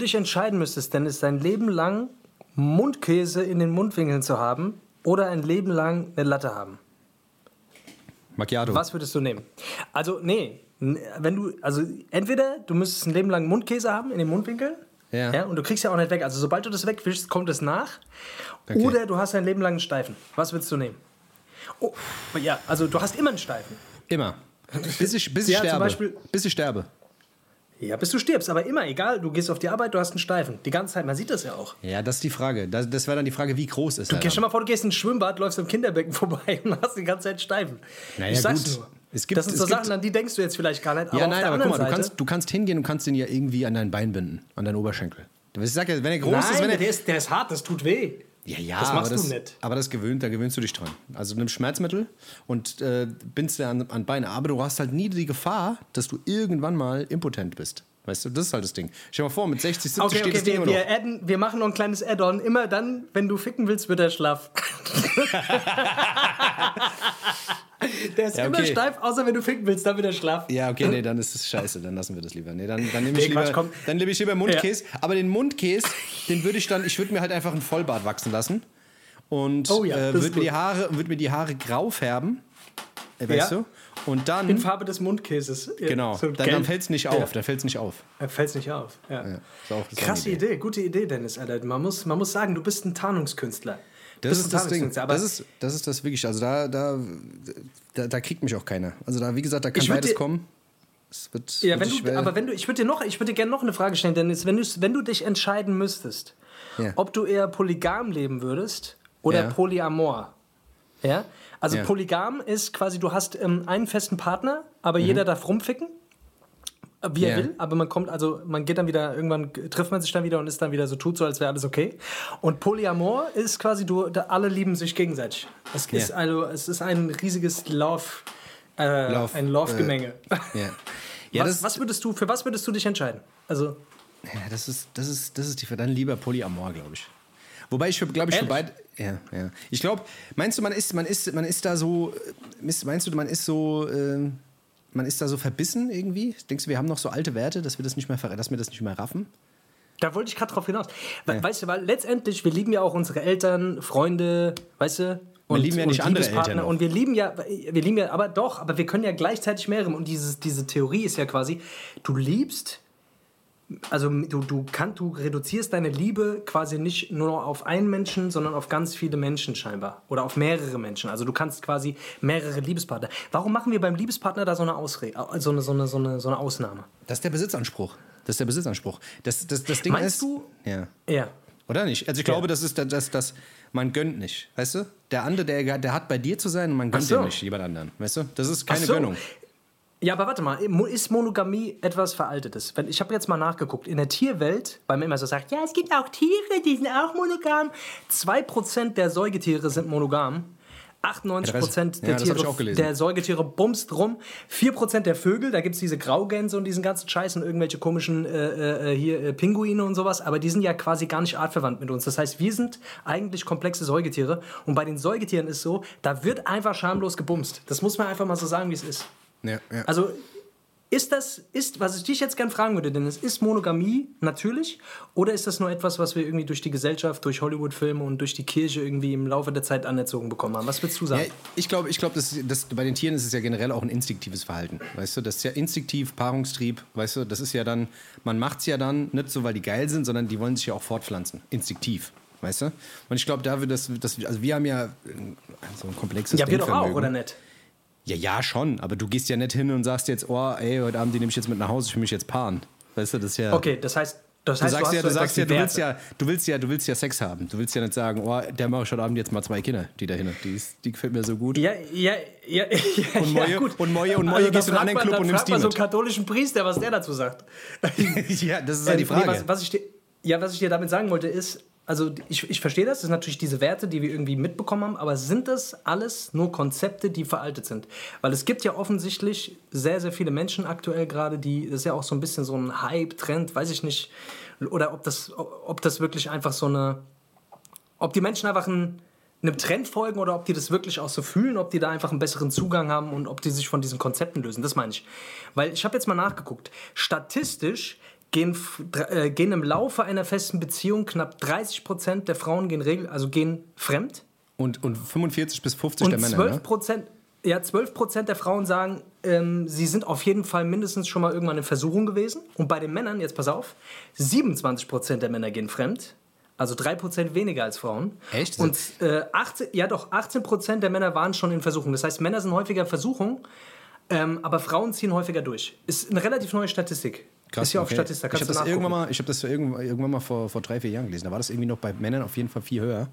Dich entscheiden müsstest, dann ist dein Leben lang Mundkäse in den Mundwinkeln zu haben oder ein Leben lang eine Latte haben. Macchiato. Was würdest du nehmen? Also, nee, wenn du, also entweder du müsstest ein Leben lang Mundkäse haben in den Mundwinkeln. Ja. und du kriegst ja auch nicht weg. Also, sobald du das wegwischst, kommt es nach. Okay. Oder du hast ein Leben lang einen Steifen. Was würdest du nehmen? Oh, ja, also du hast immer einen Steifen. Immer. Bis ich, bis ich Ja, zum sterbe. Beispiel- bis ich sterbe. Ja, bis du stirbst, aber immer, egal, du gehst auf die Arbeit, du hast einen Steifen. Die ganze Zeit, man sieht das ja auch. Ja, das ist die Frage. Das, das wäre dann die Frage, wie groß ist er? Okay, dann? stell mal vor, du gehst in ein Schwimmbad, läufst am Kinderbecken vorbei und hast die ganze Zeit Steifen. Naja, ich sag's gut. nur. Es gibt- das sind es so gibt- Sachen, an die denkst du jetzt vielleicht gar nicht. Aber Ja, nein, aber guck mal, du Seite, kannst, du kannst hingehen und kannst den ja irgendwie an dein Bein binden, an deinen Oberschenkel. Ich sag ja, wenn er groß Nein, ist, wenn er. der, ist, der ist hart, das tut weh. Ja, ja, Das machst aber du das, nicht. Aber das gewöhnt, da gewöhnst du dich dran. Also nimm Schmerzmittel und äh, bindst dir an, an Beine. Aber du hast halt nie die Gefahr, dass du irgendwann mal impotent bist. Weißt du, das ist halt das Ding. Stell dir mal vor, mit 60, 70 Okay, steht okay, das Ding wir, immer wir, adden, wir machen noch ein kleines Add-on. Immer dann, wenn du ficken willst, wird er schlaff. der ist Ja, immer okay. steif, außer wenn du ficken willst, dann wird er schlaff. Ja, okay, nee, dann ist es scheiße, dann lassen wir das lieber. Nee, dann, dann nehme ich, Nee, Quatsch, lieber, dann nehme ich lieber Mundkäse. Aber den Mundkäse, den würde ich dann, ich würde mir halt einfach einen Vollbart wachsen lassen. Und Oh ja, äh, würde mir, die. Haare- würd mir die Haare grau färben. Äh, weißt Ja. du? Und dann, In Farbe des Mundkäses. Ja, genau, so dann, dann fällt es nicht Ja. auf. Dann fällt's nicht auf. Fällt nicht auf. Ja. Ja, Krasse eine Idee. gute Idee, Dennis. Alter. Man, muss, man muss sagen, du bist ein Tarnungskünstler. Das ist das Ding. Das ist, das ist das wirklich. Also da, da, da, da kriegt mich auch keiner. Also da, wie gesagt, da kann beides dir- kommen. Es wird, Ja, wird wenn du, aber wenn du, ich würde dir noch, ich würde dir gerne noch eine Frage stellen, Dennis. Wenn du, wenn du dich entscheiden müsstest, Ja. ob du eher polygam leben würdest oder Ja. polyamor. Ja? Also Ja. polygam ist quasi, du hast ähm, einen festen Partner, aber jeder darf rumficken, äh, wie er Mhm. Ja. will. Aber man kommt, also man geht dann wieder, irgendwann trifft man sich dann wieder und ist dann wieder so, tut so, als wäre alles okay. Und Polyamor ist quasi, du, da alle lieben sich gegenseitig. Es ist Ja. also, es ist ein riesiges Love, äh, Love, ein Love-Gemenge. ja. Ja, was, was würdest du, für was würdest du dich entscheiden? Also, Ja, das ist, das ist, das ist die dann lieber Polyamor, glaube ich. Wobei ich glaube ich für beide. Ja, ja. Ich glaube, meinst du, man ist, man ist, man ist da so, äh, meinst du, man ist so, äh, man ist da so verbissen irgendwie? Denkst du, wir haben noch so alte Werte, dass wir das nicht mehr, dass wir das nicht mehr raffen? da wollte ich gerade drauf hinaus. We Weißt du, weil letztendlich, wir lieben ja auch unsere Eltern, Freunde, weißt du? Und, lieben ja nicht andere. Eltern noch. Und wir lieben ja, wir lieben ja, aber doch, aber wir können ja gleichzeitig mehrere. Und dieses, diese Theorie ist ja quasi, du liebst, also du, du, kann, du reduzierst deine Liebe quasi nicht nur auf einen Menschen, sondern auf ganz viele Menschen scheinbar. Oder auf mehrere Menschen. Also du kannst quasi mehrere Liebespartner. Warum machen wir beim Liebespartner da so eine, Ausre so eine, so eine, so eine, so eine Ausnahme? Das ist der Besitzanspruch. Das ist der Besitzanspruch. Das, das, das Ding Meinst ist. du- Ja. Ja. Oder nicht? Also ich glaube, das ist das, das, das, man gönnt nicht. Weißt du? Der andere, der, der hat bei dir zu sein und man gönnt so. dem nicht jemand anderen. Weißt du? Das ist keine so. Gönnung. Ja, aber warte mal, ist Monogamie etwas Veraltetes? Ich habe jetzt mal nachgeguckt. In der Tierwelt, weil man immer so sagt, ja, es gibt auch Tiere, die sind auch monogam. 2% der Säugetiere sind monogam. 98% Ja, der, Tiere, gelesen. der Säugetiere bumst rum. 4% der Vögel, da gibt es diese Graugänse und diesen ganzen Scheiß und irgendwelche komischen äh, äh, hier äh, Pinguine und sowas, aber die sind ja quasi gar nicht artverwandt mit uns. Das heißt, wir sind eigentlich komplexe Säugetiere und bei den Säugetieren ist so, da wird einfach schamlos gebumst. Das muss man einfach mal so sagen, wie es ist. Ja, ja. Also ist das, ist, was ich dich jetzt gern fragen würde, Dennis, ist Monogamie natürlich oder ist das nur etwas, was wir irgendwie durch die Gesellschaft, durch Hollywood-Filme und durch die Kirche irgendwie im Laufe der Zeit anerzogen bekommen haben? Was würdest du sagen? Ja, ich glaube, ich glaub, das, das, bei den Tieren ist es ja generell auch ein instinktives Verhalten. Weißt du, das ist ja instinktiv, Paarungstrieb, weißt du, das ist ja dann, man macht es ja dann nicht so, weil die geil sind, sondern die wollen sich ja auch fortpflanzen. Instinktiv. Weißt du? Und ich glaube, da wird das, also wir haben ja äh, so ein komplexes ja, wir doch auch, oder nicht? Ja, ja, schon, aber du gehst ja nicht hin und sagst jetzt, oh, ey, heute Abend, die nehme ich jetzt mit nach Hause, ich will mich jetzt paaren. Weißt du, das ist ja. Okay, das heißt, das Du heißt, sagst hast ja, du sagst ja, du willst ja, du willst ja, du willst ja Sex haben. Du willst ja nicht sagen, oh, der mache ich heute Abend jetzt mal zwei Kinder, die da hin. Die, ist- die gefällt mir so gut. Ja, ja, ja, ja, Und Moje- ja, gut. und Moje- und Also, Moje dann gehst du in einen man- Club und nimmst die man so einen katholischen Priester, was der dazu sagt. ja, das ist ja die Ähm, Frage. Nee, was, was ich dir, ja, was ich dir damit sagen wollte, ist, also ich, ich verstehe das, das sind natürlich diese Werte, die wir irgendwie mitbekommen haben, aber sind das alles nur Konzepte, die veraltet sind? Weil es gibt ja offensichtlich sehr, sehr viele Menschen aktuell gerade, die, das ist ja auch so ein bisschen so ein Hype-Trend, weiß ich nicht, oder ob das, ob das wirklich einfach so eine, ob die Menschen einfach ein, einem Trend folgen oder ob die das wirklich auch so fühlen, ob die da einfach einen besseren Zugang haben und ob die sich von diesen Konzepten lösen. Das meine ich. Weil ich habe jetzt mal nachgeguckt. Statistisch gehen, äh, gehen im Laufe einer festen Beziehung knapp 30 Prozent der Frauen gehen regel, also gehen fremd. Und, und 45 bis 50 und der Männer. 12 Prozent, ne? ja, 12 Prozent der Frauen sagen, ähm, sie sind auf jeden Fall mindestens schon mal irgendwann in Versuchung gewesen. Und bei den Männern, jetzt pass auf, 27 Prozent der Männer gehen fremd. Also 3% weniger als Frauen. Echt? Und äh, 18, ja doch, 18% der Männer waren schon in Versuchung. Das heißt, Männer sind häufiger in Versuchung, ähm, aber Frauen ziehen häufiger durch. Ist eine relativ neue Statistik. Krass, ist ja okay. auf Statista. Ich habe das, irgendwann mal, ich hab das irgendwann, irgendwann mal vor, vor drei, vier Jahren gelesen. Da war das irgendwie noch bei Männern auf jeden Fall viel höher.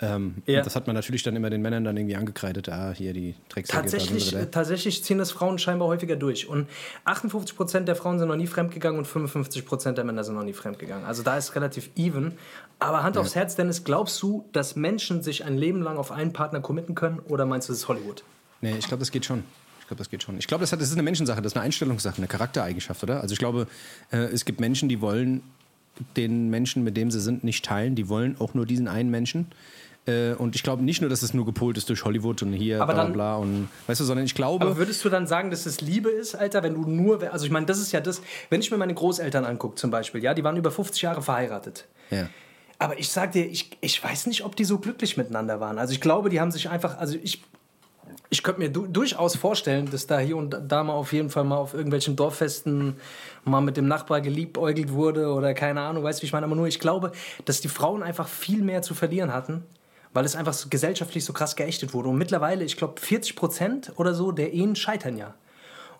Ähm, Ja. Das hat man natürlich dann immer den Männern dann irgendwie angekreidet. Ah, hier die Drecksäcke. Tatsächlich, äh, tatsächlich ziehen das Frauen scheinbar häufiger durch. Und 58% der Frauen sind noch nie fremdgegangen und 55% der Männer sind noch nie fremdgegangen. Also da ist relativ even. Aber Hand aufs Herz, Dennis, glaubst du, dass Menschen sich ein Leben lang auf einen Partner committen können oder meinst du, das ist Hollywood? Nee, ich glaube, das geht schon. Ich glaube, das geht schon. Ich glaube, das, das ist eine Menschensache, das ist eine Einstellungssache, eine Charaktereigenschaft, oder? Also ich glaube, äh, es gibt Menschen, die wollen den Menschen, mit dem sie sind, nicht teilen. Die wollen auch nur diesen einen Menschen. Äh, und ich glaube nicht nur, dass es nur gepolt ist durch Hollywood und hier Aber bla dann- bla bla und weißt du, sondern ich glaube. Aber würdest du dann sagen, dass es Liebe ist, Alter, wenn du nur, also ich meine, das ist ja das, wenn ich mir meine Großeltern angucke zum Beispiel, ja, die waren über 50 Jahre verheiratet. ja. Aber ich sag dir, ich, ich weiß nicht, ob die so glücklich miteinander waren. Also ich glaube, die haben sich einfach, also ich, ich könnte mir du, durchaus vorstellen, dass da hier und da mal auf jeden Fall mal auf irgendwelchen Dorffesten mal mit dem Nachbar geliebäugelt wurde oder keine Ahnung, weißt du, wie ich meine. Aber nur, ich glaube, dass die Frauen einfach viel mehr zu verlieren hatten, weil es einfach so gesellschaftlich so krass geächtet wurde. Und mittlerweile, ich glaube, 40 Prozent oder so der Ehen scheitern ja.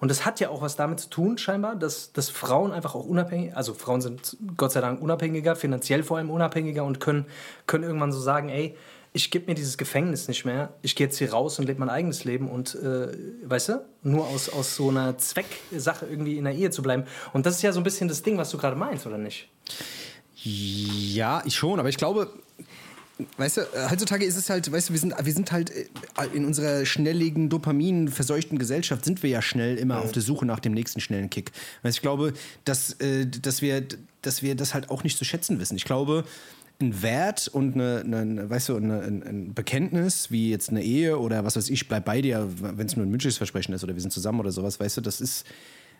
Und das hat ja auch was damit zu tun, scheinbar, dass, dass Frauen einfach auch unabhängig, also Frauen sind Gott sei Dank unabhängiger, finanziell vor allem unabhängiger und können, können irgendwann so sagen, ey, ich gebe mir dieses Gefängnis nicht mehr, ich gehe jetzt hier raus und lebe mein eigenes Leben und, äh, weißt du, nur aus, aus so einer Zwecksache irgendwie in der Ehe zu bleiben. Und das ist ja so ein bisschen das Ding, was du gerade meinst, oder nicht? Ja, ich schon, aber ich glaube, weißt du, äh, heutzutage ist es halt, weißt du, wir sind, wir sind halt äh, in unserer schnelligen, dopaminverseuchten Gesellschaft sind wir ja schnell immer auf der Suche nach dem nächsten schnellen Kick. Weißt, ich glaube, dass, äh, dass, wir, dass wir das halt auch nicht zu schätzen wissen. Ich glaube, ein Wert und eine, eine, weißt du, eine, ein, ein Bekenntnis, wie jetzt eine Ehe oder was weiß ich, bleib bei dir, wenn es nur ein mündliches Versprechen ist oder wir sind zusammen oder sowas, weißt du, das ist,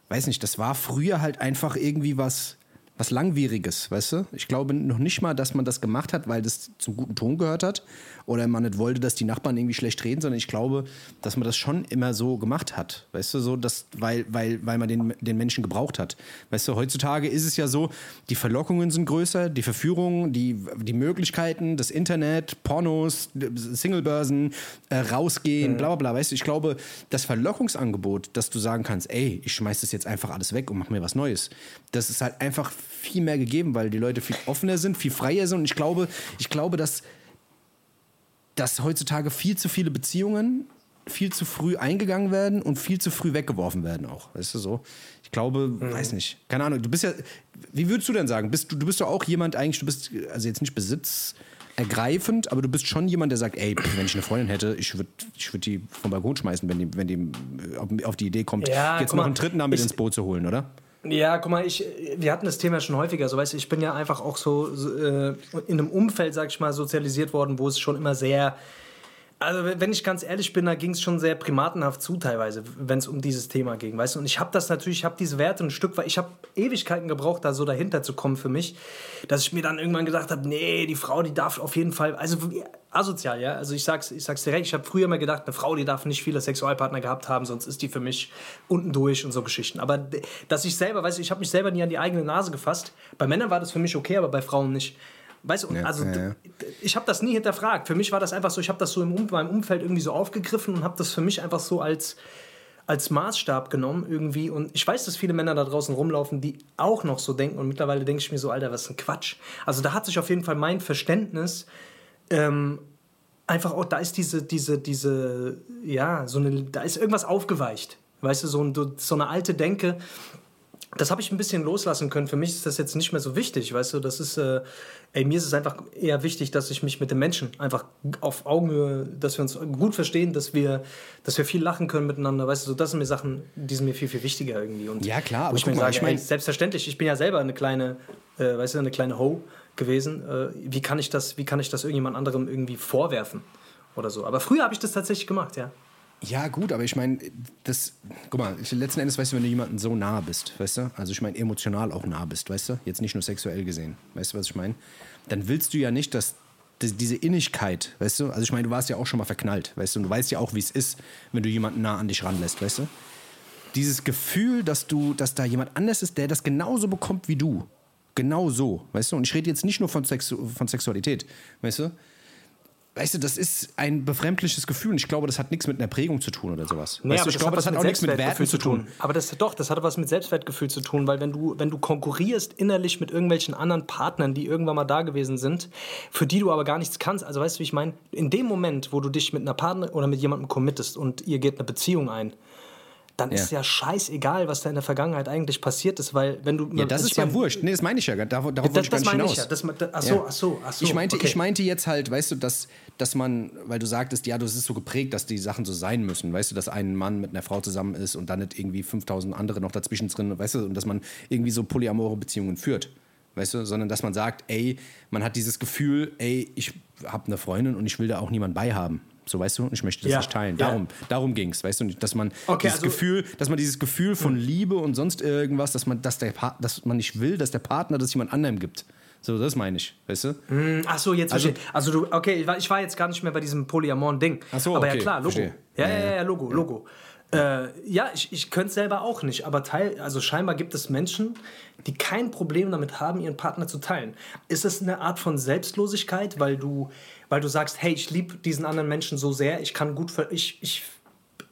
weiß nicht, das war früher halt einfach irgendwie was, was Langwieriges, weißt du? Ich glaube noch nicht mal, dass man das gemacht hat, weil das zum guten Ton gehört hat oder man nicht wollte, dass die Nachbarn irgendwie schlecht reden, sondern ich glaube, dass man das schon immer so gemacht hat, weißt du, so, dass, weil, weil, weil man den, den Menschen gebraucht hat. Weißt du, heutzutage ist es ja so, die Verlockungen sind größer, die Verführungen, die, die Möglichkeiten, das Internet, Pornos, Singlebörsen, äh, rausgehen, bla bla bla, weißt du, ich glaube, das Verlockungsangebot, dass du sagen kannst, ey, ich schmeiß das jetzt einfach alles weg und mach mir was Neues, das ist halt einfach viel mehr gegeben, weil die Leute viel offener sind, viel freier sind und ich glaube, ich glaube, dass dass heutzutage viel zu viele Beziehungen viel zu früh eingegangen werden und viel zu früh weggeworfen werden auch. Weißt du so? Ich glaube, weiß nicht. Keine Ahnung. Du bist ja, wie würdest du denn sagen? Bist du, du bist doch auch jemand eigentlich, du bist also jetzt nicht besitzergreifend, aber du bist schon jemand, der sagt, ey, wenn ich eine Freundin hätte, ich würde ich würd die vom Balkon schmeißen, wenn die, wenn die äh, auf, die Idee kommt, Ja, jetzt noch mal, einen dritten damit ich- ins Boot zu holen, oder? Ja, guck mal, ich, wir hatten das Thema schon häufiger. So, weißt ich bin ja einfach auch so, so äh, in einem Umfeld, sag ich mal, sozialisiert worden, wo es schon immer sehr. Also, wenn ich ganz ehrlich bin, da ging es schon sehr primatenhaft zu, teilweise, wenn es um dieses Thema ging, weißt du? Und ich habe das natürlich, ich habe diese Werte ein Stück weit, ich habe Ewigkeiten gebraucht, da so dahinter zu kommen für mich, dass ich mir dann irgendwann gedacht habe, nee, die Frau, die darf auf jeden Fall, also asozial, ja. Also, ich sag's, ich sag's direkt, ich habe früher mal gedacht, eine Frau, die darf nicht viele Sexualpartner gehabt haben, sonst ist die für mich unten durch und so Geschichten. Aber dass ich selber, weißt du, ich habe mich selber nie an die eigene Nase gefasst. Bei Männern war das für mich okay, aber bei Frauen nicht. Weißt du, Ja, also ja, ich habe das nie hinterfragt. Für mich war das einfach so, ich habe das so im um meinem Umfeld irgendwie so aufgegriffen und habe das für mich einfach so als, als Maßstab genommen irgendwie. Und ich weiß, dass viele Männer da draußen rumlaufen, die auch noch so denken. Und mittlerweile denke ich mir so, Alter, was ist ein Quatsch. Also da hat sich auf jeden Fall mein Verständnis ähm, einfach auch, da ist diese, diese, diese, ja, so eine, da ist irgendwas aufgeweicht. Weißt du, so, ein, so eine alte Denke, das habe ich ein bisschen loslassen können. Für mich ist das jetzt nicht mehr so wichtig, weißt du, das ist, äh, ey, mir ist es einfach eher wichtig, dass ich mich mit den Menschen einfach auf Augenhöhe, dass wir uns gut verstehen, dass wir, dass wir viel lachen können miteinander, weißt du, so, das sind mir Sachen, die sind mir viel, viel wichtiger irgendwie. Und Ja, klar, aber ich mir mal, sage, ich mein- ey, selbstverständlich, ich bin ja selber eine kleine, äh, weißt du, eine kleine Ho gewesen. Äh, wie kann ich das, wie kann ich das irgendjemand anderem irgendwie vorwerfen oder so? Aber früher habe ich das tatsächlich gemacht, ja. Ja, gut, aber ich meine, das, guck mal, letzten Endes, weißt du, wenn du jemandem so nah bist, weißt du, also ich meine, emotional auch nah bist, weißt du, jetzt nicht nur sexuell gesehen, weißt du, was ich meine, dann willst du ja nicht, dass dass diese Innigkeit, weißt du, also ich meine, du warst ja auch schon mal verknallt, weißt du, und du weißt ja auch, wie es ist, wenn du jemanden nah an dich ranlässt, weißt du, dieses Gefühl, dass du, dass da jemand anders ist, der das genauso bekommt wie du, genau so, weißt du, und ich rede jetzt nicht nur von, Sexu von Sexualität, weißt du, Weißt du, das ist ein befremdliches Gefühl und ich glaube, das hat nichts mit einer Prägung zu tun oder sowas. Nee, weißt du, ich glaube, das hat auch nichts mit Werten zu tun. Aber das doch, das hat was mit Selbstwertgefühl zu tun, weil wenn du, wenn du konkurrierst innerlich mit irgendwelchen anderen Partnern, die irgendwann mal da gewesen sind, für die du aber gar nichts kannst, also weißt du, wie ich meine, in dem Moment, wo du dich mit einer Partner oder mit jemandem committest und ihr geht eine Beziehung ein, dann ja. ist ja scheißegal, was da in der Vergangenheit eigentlich passiert ist, weil wenn du ja das ist ja wurscht, nee, das meine ich ja, darauf, darauf das, das meine ich ja, das, ach so, ach so, ach so. Ich meinte, okay. ich meinte jetzt halt, weißt du, dass, dass man, weil du sagtest, ja, das ist so geprägt, dass die Sachen so sein müssen, weißt du, dass ein Mann mit einer Frau zusammen ist und dann nicht irgendwie 5000 andere noch dazwischen drin, weißt du, und dass man irgendwie so polyamore Beziehungen führt. Weißt du, sondern dass man sagt, ey, man hat dieses Gefühl, ey, ich habe eine Freundin und ich will da auch niemand bei haben. So weißt du, ich möchte das ja. nicht teilen. Darum, ja. darum ging es, weißt du, dass man okay, dieses also, Gefühl, dass man dieses Gefühl von hm. Liebe und sonst irgendwas, dass man, dass der dass man nicht will, dass der Partner das jemand anderem gibt. So, das meine ich, weißt du? Hm, ach so, jetzt also, verstehe. Also du, okay, ich war jetzt gar nicht mehr bei diesem Polyamoren-Ding. Ach so, Aber okay, ja klar, Logo. Ja, ja, ja, ja, Logo, Logo. Äh, ja, ich, ich könnte es selber auch nicht, aber teil, also scheinbar gibt es Menschen, die kein Problem damit haben, ihren Partner zu teilen. Ist es eine Art von Selbstlosigkeit, weil du, weil du sagst, hey, ich liebe diesen anderen Menschen so sehr, ich kann gut, ich, ich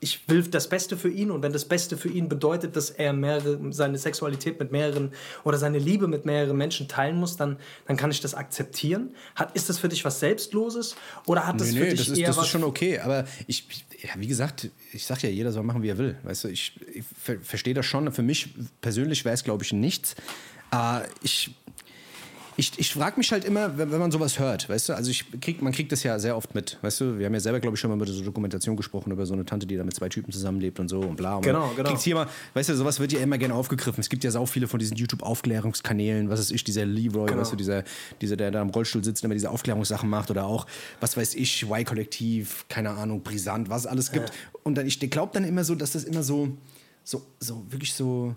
ich will das Beste für ihn und wenn das Beste für ihn bedeutet, dass er mehrere, seine Sexualität mit mehreren oder seine Liebe mit mehreren Menschen teilen muss, dann, dann kann ich das akzeptieren. Hat, ist das für dich was Selbstloses oder hat das nee, für nee, dich das ist, eher das was... ist schon okay, aber ich, ja, wie gesagt, ich sag ja, jeder soll machen, wie er will. Weißt du, ich, ich ver verstehe das schon. Für mich persönlich wäre es, glaube ich, nichts. Äh, ich ich, ich frage mich halt immer, wenn, wenn, man sowas hört, weißt du, also ich krieg, man kriegt das ja sehr oft mit, weißt du, wir haben ja selber, glaube ich, schon mal mit so Dokumentation gesprochen über so eine Tante, die da mit zwei Typen zusammenlebt und so und bla. Und genau, genau. hier mal, weißt du, sowas wird ja immer gerne aufgegriffen. Es gibt ja sau viele von diesen YouTube-Aufklärungskanälen, was ist ich, dieser Leroy, genau. weißt du, dieser, dieser, der da im Rollstuhl sitzt und immer diese Aufklärungssachen macht oder auch, was weiß ich, Y-Kollektiv, keine Ahnung, brisant, was es alles gibt. Ja. Und dann, ich glaube dann immer so, dass das immer so, so, so, wirklich so,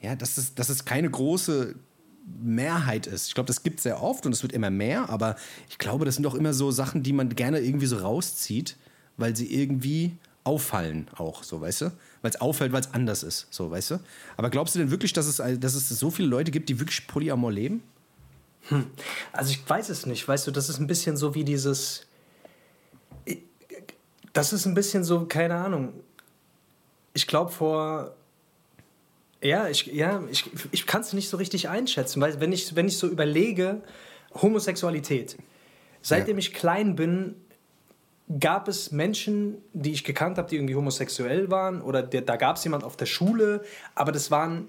ja, dass es, dass es keine große Mehrheit ist. Ich glaube, das gibt es sehr oft und es wird immer mehr, aber ich glaube, das sind doch immer so Sachen, die man gerne irgendwie so rauszieht, weil sie irgendwie auffallen auch, so, weißt du? Weil es auffällt, weil es anders ist, so, weißt du? Aber glaubst du denn wirklich, dass es, dass es so viele Leute gibt, die wirklich Polyamor leben? Hm. Also ich weiß es nicht, weißt du, das ist ein bisschen so wie dieses, das ist ein bisschen so, keine Ahnung, ich glaube vor ja, ich, ja, ich, ich kann es nicht so richtig einschätzen, weil wenn ich, wenn ich so überlege, Homosexualität, seitdem ja. ich klein bin, gab es Menschen, die ich gekannt habe, die irgendwie homosexuell waren oder der, da gab es jemand auf der Schule, aber das waren,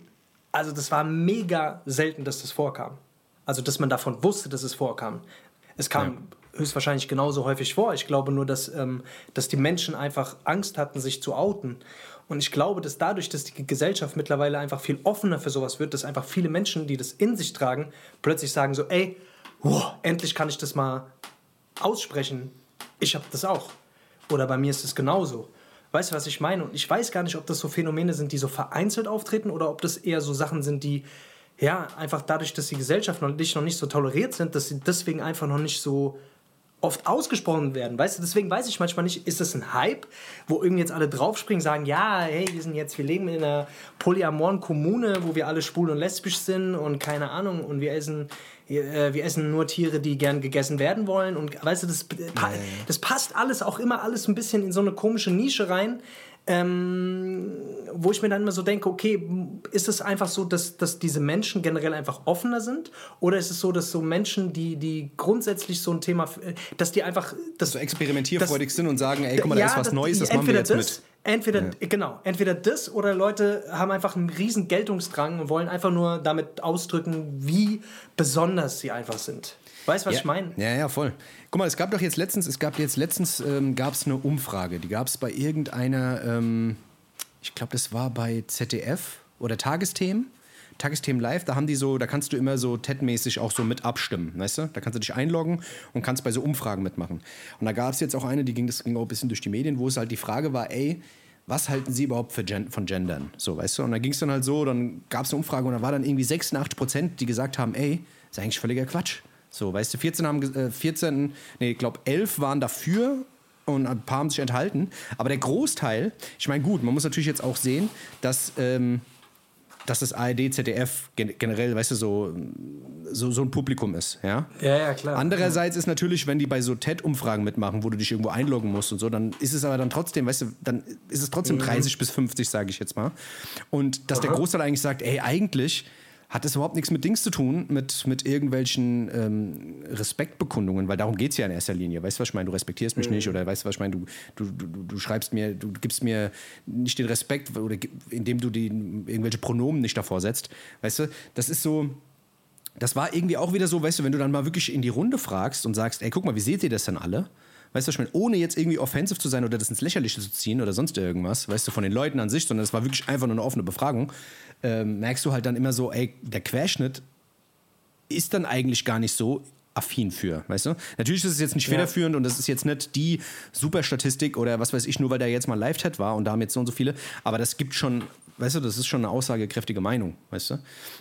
also das war mega selten, dass das vorkam. Also, dass man davon wusste, dass es vorkam. Es kam ja. höchstwahrscheinlich genauso häufig vor. Ich glaube nur, dass, ähm, dass die Menschen einfach Angst hatten, sich zu outen. Und ich glaube, dass dadurch, dass die Gesellschaft mittlerweile einfach viel offener für sowas wird, dass einfach viele Menschen, die das in sich tragen, plötzlich sagen so, ey, wow, endlich kann ich das mal aussprechen. Ich habe das auch. Oder bei mir ist es genauso. Weißt du, was ich meine? Und ich weiß gar nicht, ob das so Phänomene sind, die so vereinzelt auftreten oder ob das eher so Sachen sind, die ja einfach dadurch, dass die Gesellschaft noch nicht, noch nicht so toleriert sind, dass sie deswegen einfach noch nicht so oft ausgesprochen werden. Weißt du, deswegen weiß ich manchmal nicht, ist das ein Hype, wo irgendwie jetzt alle draufspringen, sagen, ja, hey, wir sind jetzt, wir leben in einer polyamoren Kommune, wo wir alle schwul und lesbisch sind und keine Ahnung und wir essen, äh, wir essen nur Tiere, die gern gegessen werden wollen und weißt du, das, das passt alles auch immer alles ein bisschen in so eine komische Nische rein, ähm, wo ich mir dann immer so denke, okay, ist es einfach so, dass, dass diese Menschen generell einfach offener sind? Oder ist es so, dass so Menschen, die, die grundsätzlich so ein Thema, dass die einfach... Dass, so experimentierfreudig das, sind und sagen, ey, guck mal, da ist was Neues, das machen wir jetzt das, mit. Entweder, ja. genau, entweder das oder Leute haben einfach einen riesen Geltungsdrang und wollen einfach nur damit ausdrücken, wie besonders sie einfach sind. Weißt du, was ja. ich meine? Ja, ja, voll. Guck mal, es gab doch jetzt letztens, es gab jetzt letztens, ähm, gab es eine Umfrage, die gab es bei irgendeiner, ähm, ich glaube, das war bei ZDF oder Tagesthemen. Tagesthemen live, da haben die so, da kannst du immer so TED-mäßig auch so mit abstimmen, weißt du? Da kannst du dich einloggen und kannst bei so Umfragen mitmachen. Und da gab es jetzt auch eine, die ging, das ging auch ein bisschen durch die Medien, wo es halt die Frage war, ey, was halten Sie überhaupt für Gen von Gendern? So, weißt du? Und da ging es dann halt so, dann gab es eine Umfrage und da war dann irgendwie 86 Prozent, die gesagt haben, ey, ist eigentlich völliger Quatsch. So, weißt du, 14 haben, äh, 14, nee, ich glaube 11 waren dafür und ein paar haben sich enthalten. Aber der Großteil, ich meine, gut, man muss natürlich jetzt auch sehen, dass, ähm, dass das ARD, ZDF generell, weißt du, so, so, so ein Publikum ist. Ja, ja, ja klar. Andererseits ist natürlich, wenn die bei so TED-Umfragen mitmachen, wo du dich irgendwo einloggen musst und so, dann ist es aber dann trotzdem, weißt du, dann ist es trotzdem 30 mhm. bis 50, sage ich jetzt mal. Und dass Aha. der Großteil eigentlich sagt, ey, eigentlich hat es überhaupt nichts mit Dings zu tun, mit, mit irgendwelchen ähm, Respektbekundungen, weil darum geht es ja in erster Linie. Weißt du, was ich meine? Du respektierst mich mhm. nicht oder weißt du, was ich meine? Du, du, du, du schreibst mir, du gibst mir nicht den Respekt, oder indem du die, irgendwelche Pronomen nicht davor setzt. Weißt du, das ist so. Das war irgendwie auch wieder so, weißt du, wenn du dann mal wirklich in die Runde fragst und sagst, ey, guck mal, wie seht ihr das denn alle? Weißt du, was ich meine? Ohne jetzt irgendwie offensiv zu sein oder das ins Lächerliche zu ziehen oder sonst irgendwas, weißt du, von den Leuten an sich, sondern es war wirklich einfach nur eine offene Befragung ähm, merkst du halt dann immer so, ey, der Querschnitt ist dann eigentlich gar nicht so affin für, weißt du? Natürlich ist es jetzt nicht federführend ja. und das ist jetzt nicht die Superstatistik oder was weiß ich, nur weil da jetzt mal Live-Tat war und da haben jetzt so und so viele, aber das gibt schon, weißt du, das ist schon eine aussagekräftige Meinung, weißt du?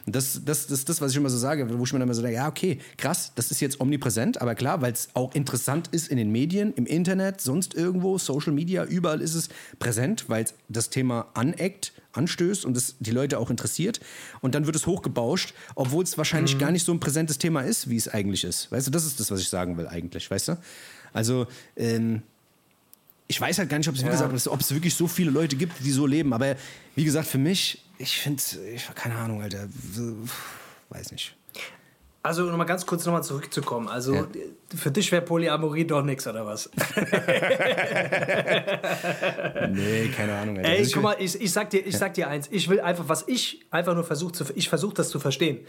Und das, das, das ist das, was ich immer so sage, wo ich mir dann immer so denke, ja, okay, krass, das ist jetzt omnipräsent, aber klar, weil es auch interessant ist in den Medien, im Internet, sonst irgendwo, Social Media, überall ist es präsent, weil das Thema aneckt, anstößt und es die Leute auch interessiert. Und dann wird es hochgebauscht, obwohl es wahrscheinlich mhm. gar nicht so ein präsentes Thema ist, wie es eigentlich ist. Weißt du, das ist das, was ich sagen will eigentlich, weißt du? Also, ähm, ich weiß halt gar nicht, ob es, wie ja. gesagt, ob es wirklich so viele Leute gibt, die so leben. Aber wie gesagt, für mich, ich finde, keine Ahnung, Alter, weiß nicht. Also nochmal ganz kurz nochmal zurückzukommen. Also ja. für dich wäre Polyamorie doch nichts, oder was? nee, keine Ahnung. Alter. Ey, guck mal, ich, ich, sag dir, ich ja. sag dir eins. Ich will einfach, was ich einfach nur versuche zu, ich versuche das zu verstehen.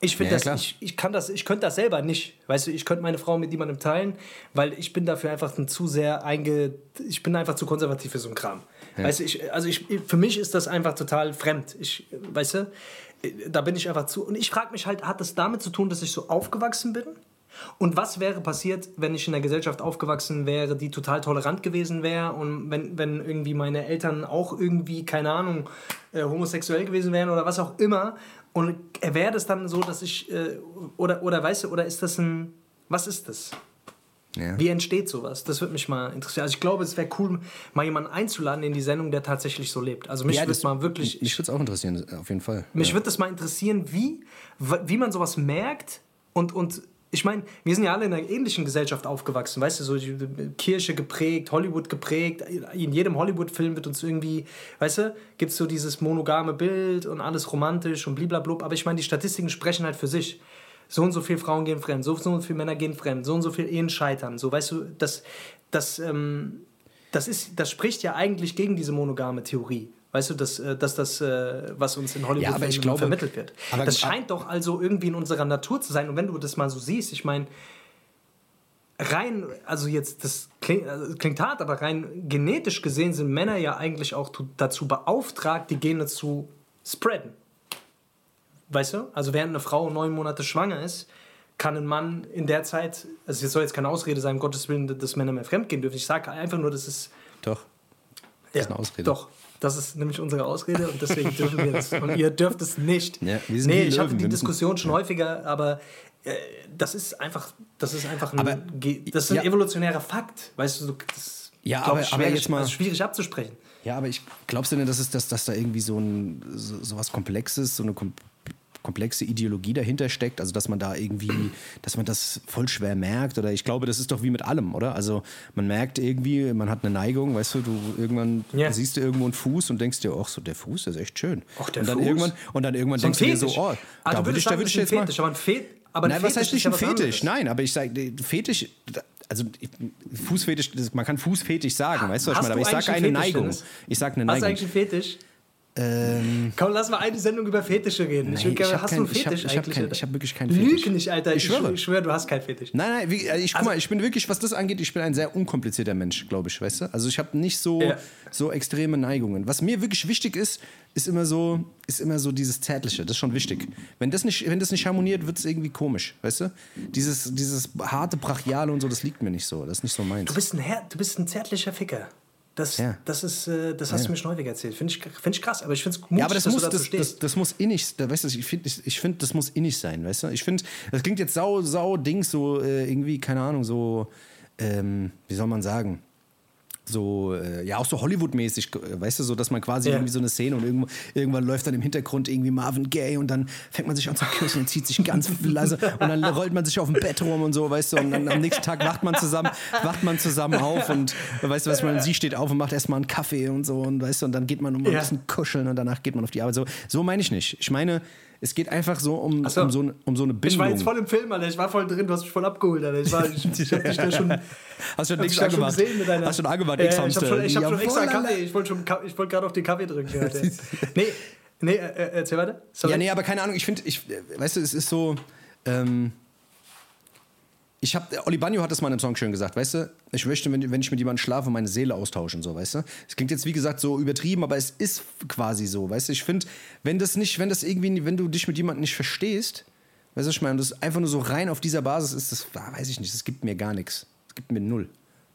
Ich finde ja, das, ich, ich kann das, ich könnte das selber nicht. Weißt du, ich könnte meine Frau mit jemandem teilen, weil ich bin dafür einfach ein zu sehr einge, ich bin einfach zu konservativ für so einen Kram. Weißt du, ich, also ich, für mich ist das einfach total fremd. Ich, weißt du, da bin ich einfach zu. Und ich frage mich halt, hat das damit zu tun, dass ich so aufgewachsen bin? Und was wäre passiert, wenn ich in einer Gesellschaft aufgewachsen wäre, die total tolerant gewesen wäre und wenn, wenn irgendwie meine Eltern auch irgendwie, keine Ahnung, äh, homosexuell gewesen wären oder was auch immer. Und wäre das dann so, dass ich, äh, oder, oder weißt du, oder ist das ein, was ist das? Ja. Wie entsteht sowas? Das würde mich mal interessieren. Also ich glaube, es wäre cool, mal jemanden einzuladen in die Sendung, der tatsächlich so lebt. Also mich ja, würde mal wirklich. Mich würde es auch interessieren, auf jeden Fall. Mich ja. würde das mal interessieren, wie, wie man sowas merkt und, und ich meine, wir sind ja alle in einer ähnlichen Gesellschaft aufgewachsen, weißt du, so Kirche geprägt, Hollywood geprägt. In jedem Hollywood-Film wird uns irgendwie, weißt du, gibt es so dieses monogame Bild und alles romantisch und blablabla. Aber ich meine, die Statistiken sprechen halt für sich so und so viele Frauen gehen fremd, so und so viele Männer gehen fremd, so und so viele Ehen scheitern. So, weißt du, das, das, ähm, das, ist, das spricht ja eigentlich gegen diese monogame Theorie. Weißt du, dass, äh, dass das, äh, was uns in Hollywood ja, glaube, vermittelt wird. das scheint doch also irgendwie in unserer Natur zu sein. Und wenn du das mal so siehst, ich meine, rein, also jetzt, das klingt, also klingt hart, aber rein genetisch gesehen sind Männer ja eigentlich auch dazu beauftragt, die Gene zu spreaden. Weißt du? Also während eine Frau neun Monate schwanger ist, kann ein Mann in der Zeit, also es soll jetzt keine Ausrede sein, um Gottes Willen, dass Männer mehr fremdgehen dürfen. Ich sage einfach nur, das ist. Doch. Das ist eine Ausrede. Doch. Das ist nämlich unsere Ausrede und deswegen dürfen wir das. Und ihr dürft es nicht. Ja, wir sind nee, ich hatte die Diskussion schon häufiger, aber äh, das ist einfach, das ist einfach ein, aber, das ist ein ja. evolutionärer Fakt. Weißt du, das ja, aber, schwierig, aber jetzt mal, also schwierig abzusprechen. Ja, aber ich glaubst du denn, dass, es, dass, dass da irgendwie so, ein, so, so was Komplexes, so eine komplexe Ideologie dahinter steckt, also dass man da irgendwie, dass man das voll schwer merkt oder ich glaube, das ist doch wie mit allem, oder? Also man merkt irgendwie, man hat eine Neigung, weißt du, du irgendwann yeah. siehst du irgendwo einen Fuß und denkst dir, ach so, der Fuß ist echt schön. Ach, der und dann Fuß? irgendwann und dann irgendwann so denkst Fetisch. du dir so, oh, ah, da würde ich, da würde ich jetzt Fetisch, mal. Aber ein Fet aber Nein, was heißt nicht ein Fetisch? Nein, aber ich sage, Fetisch, also Fußfetisch, man kann Fußfetisch sagen, weißt du, was ich meine? Aber ich sage eine Neigung. Ich sage eine Neigung. Hast du eigentlich einen Fetisch? Ähm, Komm, lass mal eine Sendung über Fetische reden. ich Nee, will gerne, ich hast kein- du einen ich Fetisch ich hab eigentlich? kein- Alter? ich hab wirklich keinen Fetisch. Lüge nicht, Alter. Ich Ich, schwöre. ich schwöre, du hast keinen Fetisch. Nein, nein, wie, also ich guck Also- mal, ich bin wirklich, was das angeht, ich bin ein sehr unkomplizierter Mensch, glaube ich, weißt du? Also ich habe nicht so, Ja. so extreme Neigungen. Was mir wirklich wichtig ist, ist immer so, ist immer so dieses Zärtliche, das ist schon wichtig. Wenn das nicht, wenn das nicht harmoniert, wird es irgendwie komisch, weißt du? Dieses, dieses harte, brachiale und so, das liegt mir nicht so, das ist nicht so meins. Du bist ein, Her du bist ein zärtlicher Ficker. Das, Ja. das, ist, äh, das hast du mir schon häufig erzählt. Finde ich, find ich krass, aber ich finde es mutig, Ja, aber das dass muss, du dazu das, stehst. das, das muss innig, da, weißt du, ich finde, ich, ich find, das muss innig sein, weißt du? Ich finde, das klingt jetzt sau, sau Dings, so äh, irgendwie, keine Ahnung, so, ähm, wie soll man sagen? So, äh, ja, auch so Hollywood-mäßig, äh, weißt du, so, dass man quasi Ja. irgendwie so eine Szene und irgendwo, irgendwann läuft dann im Hintergrund irgendwie Marvin Gaye und dann fängt man sich an zu küssen und zieht sich ganz leise und dann rollt man sich auf dem Bett rum und so, weißt du, und dann am nächsten Tag wacht man zusammen, wacht man zusammen auf und weißt du, was man, sie steht auf und macht erstmal einen Kaffee und so und weißt du, und dann geht man um ein Ja. bisschen kuscheln und danach geht man auf die Arbeit. So, so meine ich nicht. Ich meine, es geht einfach so um, so. um, so, eine- um so eine Bindung. ich war jetzt voll im Film, Alter. Ich war voll drin, du hast mich voll abgeholt, Alter. Ich, war, ich, ich hab dich da schon, Hast du schon nichts da schon angemacht? gesehen mit deiner... Hast du schon angemacht, X ja, ich hab schon, ich hab schon extra Kaffee. Ich wollte ich wollte gerade auf den Kaffee trinken. Alter. nee, nee, äh, äh, erzähl weiter. Sorry. Ja, nee, aber keine Ahnung, ich finde, ich, äh, weißt du, es ist so, ähm, ich habe, Oli Bagno hat das mal in einem Song schön gesagt, weißt du, ich möchte, wenn, wenn ich mit jemandem schlafe, meine Seele austauschen, so, weißt du. Es klingt jetzt, wie gesagt, so übertrieben, aber es ist quasi so, weißt du. Ich finde, wenn das nicht, wenn das irgendwie, wenn du dich mit jemandem nicht verstehst, weißt du, ich meine, und das einfach nur so rein auf dieser Basis ist, das, ah, weiß ich nicht, das gibt mir gar nichts. Das gibt mir null,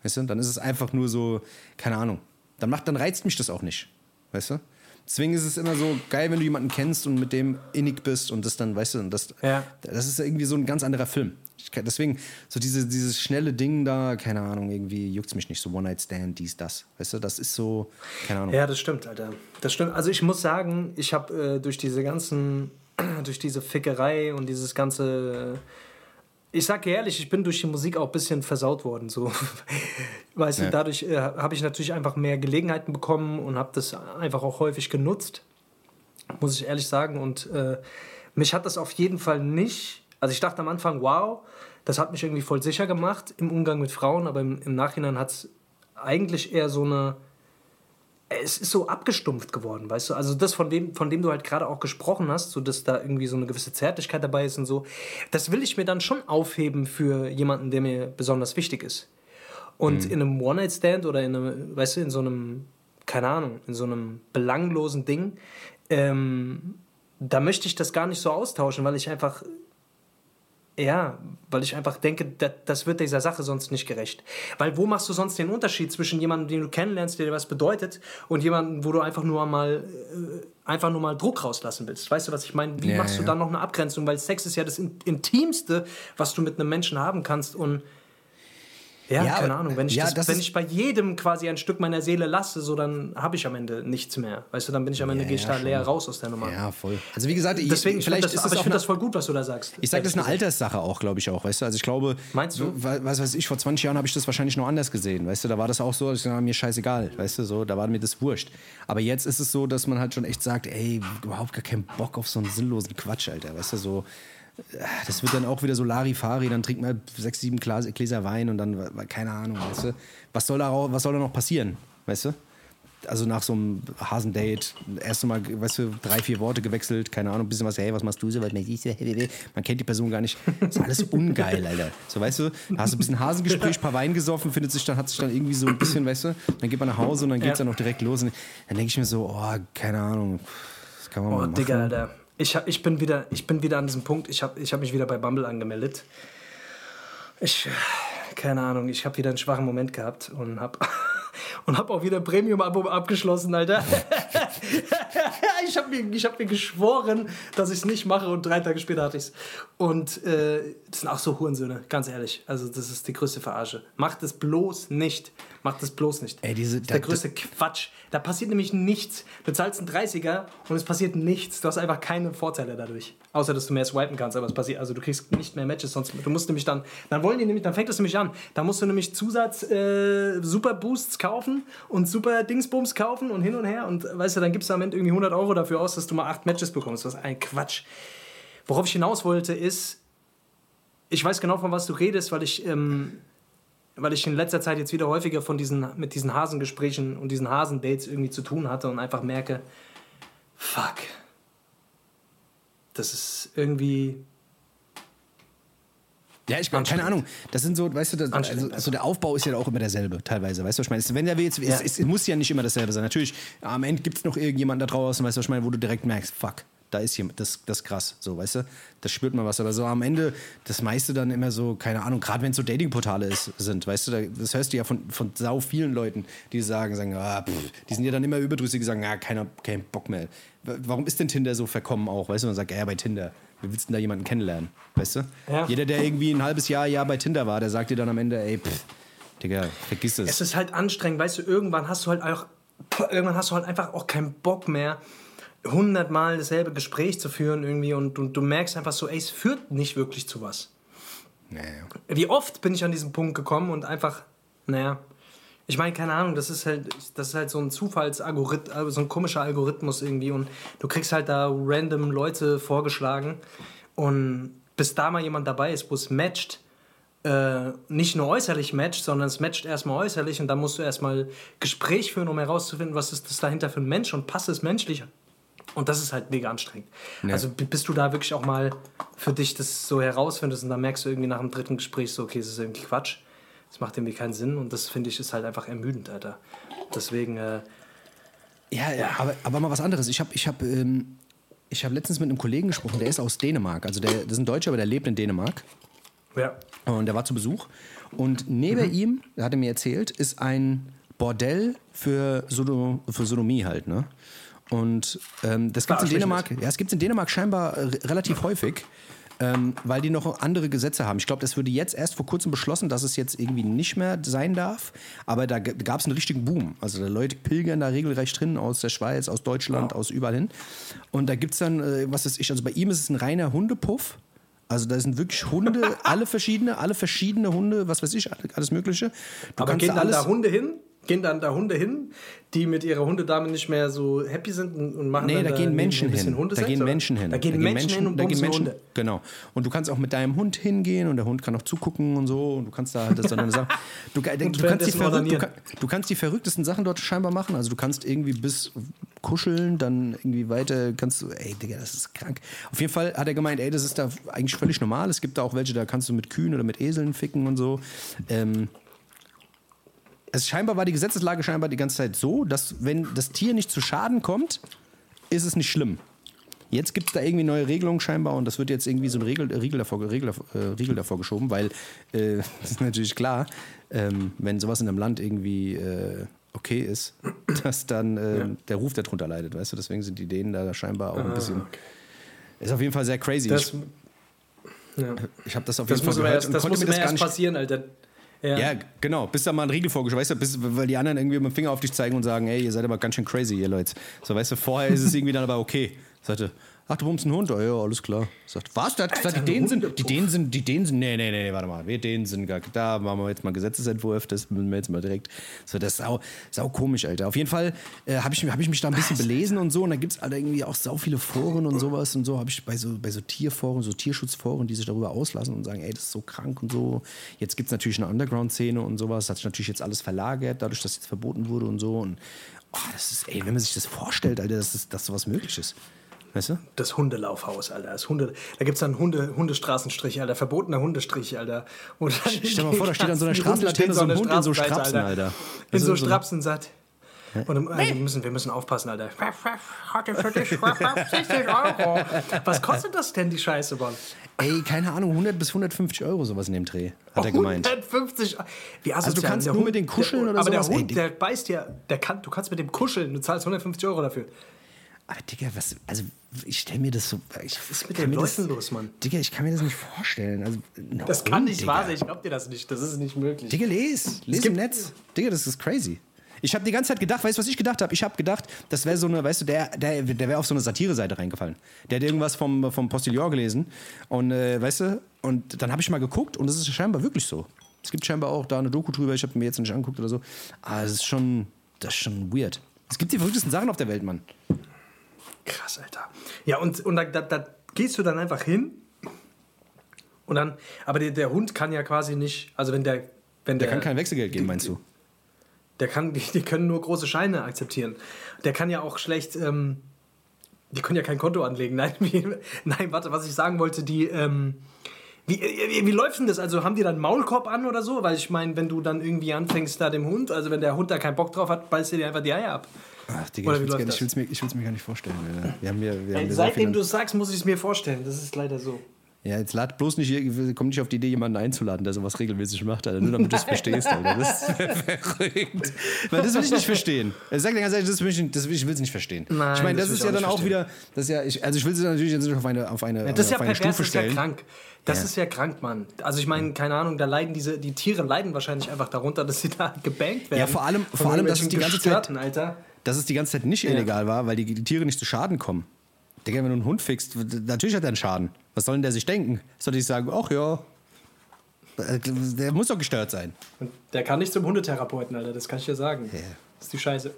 weißt du. Dann ist es einfach nur so, keine Ahnung, dann macht, dann reizt mich das auch nicht, weißt du. Deswegen ist es immer so geil, wenn du jemanden kennst und mit dem innig bist und das dann, weißt du, das, Ja. das ist irgendwie so ein ganz anderer Film. Kann, deswegen, so diese, dieses schnelle Ding da, keine Ahnung, irgendwie juckt es mich nicht. So One-Night-Stand, dies, das. Weißt du, das ist so, keine Ahnung. Ja, das stimmt, Alter. Das stimmt. Also ich muss sagen, ich habe äh, durch diese ganzen, durch diese Fickerei und dieses ganze, äh, ich sag dir ehrlich, ich bin durch die Musik auch ein bisschen versaut worden. So, weißt du, Ja. dadurch äh, habe ich natürlich einfach mehr Gelegenheiten bekommen und habe das einfach auch häufig genutzt, muss ich ehrlich sagen. Und äh, mich hat das auf jeden Fall nicht. Also ich dachte am Anfang, wow, das hat mich irgendwie voll sicher gemacht im Umgang mit Frauen, aber im, im Nachhinein hat es eigentlich eher so eine es ist so abgestumpft geworden, weißt du? Also das, von dem, von dem du halt gerade auch gesprochen hast, so dass da irgendwie so eine gewisse Zärtlichkeit dabei ist und so, das will ich mir dann schon aufheben für jemanden, der mir besonders wichtig ist. Und in einem One-Night-Stand oder in einem, weißt du, in so einem, keine Ahnung, in so einem belanglosen Ding, ähm, da möchte ich das gar nicht so austauschen, weil ich einfach ja, weil ich einfach denke, das, das wird dieser Sache sonst nicht gerecht. Weil wo machst du sonst den Unterschied zwischen jemandem, den du kennenlernst, der dir was bedeutet, und jemandem, wo du einfach nur mal äh, einfach nur mal Druck rauslassen willst? Weißt du, was ich meine? Wie Ja, machst du ja. dann noch eine Abgrenzung? Weil Sex ist ja das In- Intimste, was du mit einem Menschen haben kannst und ja, Ja, keine aber- Ahnung. Wenn ich, ja, das, das wenn ich bei jedem quasi ein Stück meiner Seele lasse, so dann habe ich am Ende nichts mehr. Weißt du, dann bin ich am Ende Ja, gehe ich da schon. leer raus aus der Nummer. Ja, voll. Also wie gesagt, ich- Deswegen, ich vielleicht das, ist aber ich finde das voll gut, was du da sagst. ich sage, das ist eine. Alterssache auch, glaube ich auch, weißt du. Also ich glaube, Meinst du? was weiß ich, vor 20 Jahren habe ich das wahrscheinlich noch anders gesehen, weißt du. Da war das auch so, dass ich gesagt mir scheißegal, weißt du, so, da war mir das wurscht. Aber jetzt ist es so, dass man halt schon echt sagt, ey, überhaupt gar keinen Bock auf so einen sinnlosen Quatsch, Alter, weißt du, so das wird dann auch wieder so Larifari, dann trinkt man sechs, sieben Gläser Wein und dann, keine Ahnung, weißt du. Was soll da, was soll da noch passieren, weißt du? Also nach so einem Hasendate, erst mal, weißt du, drei, vier Worte gewechselt, keine Ahnung, ein bisschen was, hey, was machst du so, was man siehst du, man kennt die Person gar nicht. Das ist alles ungeil, Alter. So, weißt du, da hast du ein bisschen Hasengespräch, ein paar Wein gesoffen, findet sich dann, hat sich dann irgendwie so ein bisschen, weißt du, dann geht man nach Hause und dann geht's Ja. dann auch direkt los und dann denke ich mir so, oh, keine Ahnung, das kann man Oh, mal machen. Digga, Alter. Ich, ich, bin wieder, ich bin wieder an diesem Punkt, ich habe ich hab mich wieder bei Bumble angemeldet. Ich, keine Ahnung, ich habe wieder einen schwachen Moment gehabt und habe und hab auch wieder Premium-Abo abgeschlossen, Alter. ich habe mir, ich hab mir geschworen, dass ich es nicht mache und drei Tage später hatte ich es. Und äh, das sind auch so Hurensöhne, ganz ehrlich. Also das ist die größte Verarsche. Macht es bloß nicht. Macht es bloß nicht. Ey, diese- das ist der da- größte Quatsch. Da passiert nämlich nichts. Du zahlst einen 30er und es passiert nichts. Du hast einfach keine Vorteile dadurch. Außer, dass du mehr swipen kannst, aber es passiert, also du kriegst nicht mehr Matches, sonst, du musst nämlich dann, dann wollen die nämlich, dann fängt es nämlich an. Da musst du nämlich Zusatz äh, Super Boosts kaufen und Super Dingsbums kaufen und hin und her und weißt du, dann gibst du am Ende irgendwie 100 Euro dafür aus, dass du mal acht Matches bekommst. Ist ein Quatsch. Worauf ich hinaus wollte ist, ich weiß genau, von was du redest, weil ich, ähm, weil ich in letzter Zeit jetzt wieder häufiger von diesen, mit diesen Hasengesprächen und diesen Hasendates irgendwie zu tun hatte und einfach merke, Fuck. Das ist irgendwie. Ja, ich meine, keine Ahnung. Das sind so, weißt du, das, also, also der Aufbau ist ja auch immer derselbe, teilweise. Weißt du, was ich meine? Es- Wenn der jetzt, Ja. es, es, muss ja nicht immer dasselbe sein. Natürlich, am Ende gibt es noch irgendjemand da draußen, weißt du, was ich meine, wo du direkt merkst, fuck, da ist jemand, das, das ist krass, so, weißt du? Das spürt man was. Aber so am Ende, das meiste dann immer so, keine Ahnung, gerade wenn es so Datingportale ist, sind, weißt du, da, das hörst du ja von, von sau vielen Leuten, die sagen, sagen, ah, pff, die sind ja dann immer überdrüssig, die sagen, ah, keiner, kein Bock mehr. Warum ist denn Tinder so verkommen auch? Weißt du, man sagt, ja, bei Tinder. Wie willst du denn da jemanden kennenlernen? Weißt du? Ja. Jeder, der irgendwie ein halbes Jahr, Jahr bei Tinder war, der sagt dir dann am Ende, ey, pff, Digga, vergiss es. Es ist halt anstrengend, weißt du, irgendwann hast du halt auch, irgendwann hast du halt einfach auch keinen Bock mehr, hundertmal dasselbe Gespräch zu führen irgendwie und, und du merkst einfach so, ey, es führt nicht wirklich zu was. Naja. Wie oft bin ich an diesen Punkt gekommen und einfach, naja, ich meine, keine Ahnung, das ist halt, das ist halt so ein Zufallsalgorithmus, so ein komischer Algorithmus irgendwie und du kriegst halt da random Leute vorgeschlagen und bis da mal jemand dabei ist, wo es matcht, äh, nicht nur äußerlich matcht, sondern es matcht erstmal äußerlich und dann musst du erstmal Gespräch führen, um herauszufinden, was ist das dahinter für ein Mensch und passt es menschlich. Und das ist halt mega anstrengend. Also b- bis du da wirklich auch mal für dich das so herausfindest und dann merkst du irgendwie nach dem dritten Gespräch so, okay, es ist irgendwie Quatsch. Das macht irgendwie keinen Sinn und das finde ich ist halt einfach ermüdend, Alter. Deswegen, äh, Ja, ja. Aber, aber mal was anderes. Ich habe ich hab, ähm, ich hab letztens mit einem Kollegen gesprochen, der ist aus Dänemark. Also der, das ist ein Deutscher, aber der lebt in Dänemark. ja. Und der war zu Besuch. Und neben ihm, hat er mir erzählt, ist ein Bordell für, Sodo, für Sodomie halt, ne? Und ähm, das gibt es in. Dänemark, ja, es gibt's in Dänemark scheinbar äh, relativ häufig, ähm, weil die noch andere Gesetze haben. Ich glaube, das wurde jetzt erst vor kurzem beschlossen, dass es jetzt irgendwie nicht mehr sein darf. Aber da gab es einen richtigen Boom. Also da Leute pilgern da regelrecht drin aus der Schweiz, aus Deutschland, aus überall hin. Und da gibt es dann, äh, was weiß ich, also bei ihm ist es ein reiner Hundepuff. Also da sind wirklich Hunde, alle verschiedene, alle verschiedene Hunde, was weiß ich, alles Mögliche. Du Aber gehen da dann alles. da Hunde hin? Gehen dann da Hunde hin, die mit ihrer Hundedame nicht mehr so happy sind und machen Nee, dann da gehen Menschen ein hin. Da gehen? Menschen hin. Da gehen Menschen hin und da gehen Menschen, Hunde. Genau. Und du kannst auch mit deinem Hund hingehen und der Hund kann auch zugucken und so. Und du kannst da halt das dann sagen. Du, du, kannst die verrückt, du, kann, du kannst die verrücktesten Sachen dort scheinbar machen. Also du kannst irgendwie bis kuscheln, dann irgendwie weiter kannst du, ey, Digga, das ist krank. Auf jeden Fall hat er gemeint, ey, das ist da eigentlich völlig normal. Es gibt da auch welche, da kannst du mit Kühen oder mit Eseln ficken und so. Ähm, es scheinbar war die Gesetzeslage scheinbar die ganze Zeit so, dass wenn das Tier nicht zu Schaden kommt, ist es nicht schlimm. Jetzt gibt es da irgendwie neue Regelungen scheinbar und das wird jetzt irgendwie so ein Riegel, Riegel, davor, Riegel, äh, Riegel davor geschoben, weil äh, das ist natürlich klar, ähm, wenn sowas in einem Land irgendwie äh, okay ist, dass dann äh, der Ruf darunter leidet, weißt du? Deswegen sind die Dänen da scheinbar auch ein bisschen. Ist auf jeden Fall sehr crazy. Ah, Das, ich ja. ich habe das auf das jeden Fall muss aber gehört erst, und das muss mir immer das erst passieren, Alter. Ja. ja, genau. Bis da mal ein Riegel vorgeschoben, weißt du, bis, weil die anderen irgendwie mit dem Finger auf dich zeigen und sagen, ey, ihr seid aber ganz schön crazy, ihr Leute. So, weißt du, vorher ist es irgendwie dann aber okay. Sagte, ach, du bummst einen Hund? Oh, ja, alles klar. Sagt, was? Der hat gesagt, die ein Dänen sind, die. Dänen sind, die Dänen sind, nee, nee, nee, warte mal, wir Dänen sind gar, da machen wir jetzt mal Gesetzesentwurf, das müssen wir jetzt mal direkt. So, das ist sau, sau komisch, Alter. Auf jeden Fall äh, habe ich, hab ich mich da ein bisschen belesen und so und da gibt es irgendwie auch sau viele Foren und sowas und so, habe ich bei so, bei so Tierforen, so Tierschutzforen, die sich darüber auslassen und sagen, ey, das ist so krank und so. Jetzt gibt es natürlich eine Underground-Szene und sowas, hat sich natürlich jetzt alles verlagert, dadurch, dass jetzt verboten wurde und so und oh, das ist, ey, wenn man sich das vorstellt, Alter, dass, das, dass sowas möglich ist. Weißt du? Das Hundelaufhaus, Alter. Das Hunde, da gibt es dann Hunde, Hundestraßenstrich, Alter. Verbotener Hundestrich, Alter. Und Stell dir mal vor, da steht an so einer Straßenlaterne so ein Hund in so Strapsen, Alter. In Das so ist so- Strapsen satt. Und also wir, müssen, wir müssen aufpassen, Alter. Hatte für dich 60 Euro. Was kostet das denn, die Scheiße, Mann? Ey, keine Ahnung, 100 bis 150 Euro sowas in dem Dreh, hat er gemeint. 150 Wie Also du kannst nur mit den kuscheln der, oder aber sowas? der Ey, Hund, die- der beißt ja, der kann, du kannst mit dem kuscheln, du zahlst 150 Euro dafür. Aber Digga, was, also ich stelle mir das so. Ich, Was ist mit den mir das- Leuten los, Mann? Digga, ich kann mir das nicht vorstellen. Also, ein Das kann nicht Digga. wahr sein, ich glaub dir das nicht, das ist nicht möglich. Digga, les. Les im Netz. Digga, das ist crazy. Ich habe die ganze Zeit gedacht, weißt du, was ich gedacht habe? Ich habe gedacht, das wäre so eine, weißt du, der, der, der wäre auf so eine Satire-Seite reingefallen. Der hat irgendwas vom, vom Postillon gelesen und, äh, weißt du, und dann habe ich mal geguckt und das ist scheinbar wirklich so. Es gibt scheinbar auch da eine Doku drüber, ich habe mir jetzt nicht angeguckt oder so. Aber das ist schon, das ist schon weird. Es gibt die verrücktesten Sachen auf der Welt, Mann. Krass, Alter. Ja, und, und da, da, da gehst du dann einfach hin und dann, aber der, der Hund kann ja quasi nicht, also wenn der, wenn Der der, kann kein Wechselgeld geben, meinst du? der kann, die, die können nur große Scheine akzeptieren. Der kann ja auch schlecht ähm, die können ja kein Konto anlegen. Nein, wie, nein, warte, was ich sagen wollte, die, ähm, wie, wie, wie läuft denn das? Also haben die dann Maulkorb an oder so? Weil ich meine, wenn du dann irgendwie anfängst da dem Hund, also wenn der Hund da keinen Bock drauf hat, beißt dir dir einfach die Eier ab. Ach, Digga, ich will es mir, will's mir gar nicht vorstellen. Wir haben hier, wir haben Ey, seitdem du es sagst, muss ich es mir vorstellen. Das ist leider so. Ja, jetzt lad bloß nicht, komm nicht auf die Idee, jemanden einzuladen, der sowas regelmäßig macht, Alter. Nur damit du es verstehst, Alter. Das ist verrückt. Weil das will ich nicht verstehen. Ich sag dir ganz ehrlich, das will ich, das will, ich will es nicht verstehen. Nein, ich meine, das das, ist ja dann auch wieder, das ja, ich, also ich will sie natürlich jetzt nicht auf eine, auf eine, Ja, das ist ja pervers, Stufe das ist ja stellen. krank. Das Ja. ist ja krank, Mann. Also ich meine, keine Ahnung, da leiden diese, die Tiere leiden wahrscheinlich einfach darunter, dass sie da gebankt werden. Ja, vor allem- vor allem, dass es die ganze Zeit- Alter. Dass es die ganze Zeit nicht illegal war, weil die, die Tiere nicht zu Schaden kommen. Digga, wenn du einen Hund fixt, natürlich hat er einen Schaden. Was soll denn der sich denken? Soll ich sagen, ach ja, der muss doch gestört sein. Und der kann nicht zum Hundetherapeuten, Alter, das kann ich dir sagen. Ja. Das ist die Scheiße.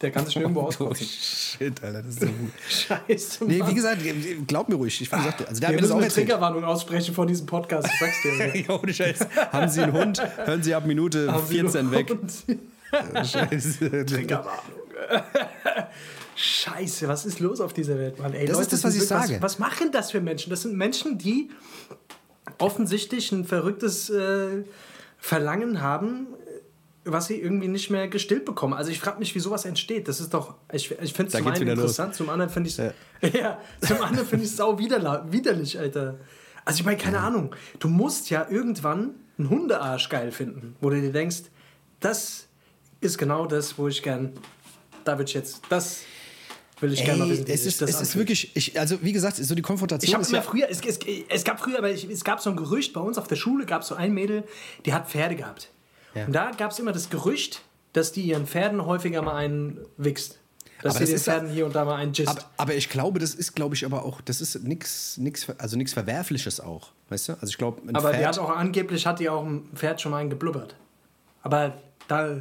Der kann sich nirgendwo Oh auskotzen. shit, Alter, das ist so gut. Scheiße, Nee, Mann. wie gesagt, glaub mir ruhig. Ich, wie gesagt, also der hat Wir mir das müssen auch eine. Triggerwarnung aussprechen vor diesem Podcast, ich sag's dir. Ja, ohne Scheiß. Haben Sie einen Hund? Hören Sie ab Minute Haben Sie 14 noch- weg. Scheiße. Triggerwarnung. Scheiße, was ist los auf dieser Welt, Mann? Ey, Das ist das, was ich wirklich- sage. Was, was machen das für Menschen? Das sind Menschen, die offensichtlich ein verrücktes äh, Verlangen haben, was sie irgendwie nicht mehr gestillt bekommen. Also ich frage mich, wie sowas entsteht. Das ist doch, ich, ich finde es zum einen wieder los. interessant, zum anderen finde ich es, Ja. ja. zum anderen finde ich es sau widerlich, Alter. Also ich meine, keine Ahnung, du musst ja irgendwann einen Hundearsch geil finden, wo du dir denkst, das ist genau das, wo ich gern, da ich jetzt, das will ich gerne wissen. es ist, das es ist wirklich, ich, also wie gesagt, so die Konfrontation Ich habe ja, früher, es, es, es gab früher, aber ich, es gab so ein Gerücht bei uns auf der Schule, gab es so ein Mädel, die hat Pferde gehabt. Ja. Und da gab es immer das Gerücht, dass die ihren Pferden häufiger mal einen wichst. Dass Aber sie das den Pferden hier und da mal einen gisst. aber, aber ich glaube, das ist, glaube ich, aber auch, das ist nichts, nix, also nichts Verwerfliches auch, weißt du? Also ich glaube, Aber die Pferd, hat auch angeblich hat die auch ein Pferd schon mal einen geblubbert. Aber da.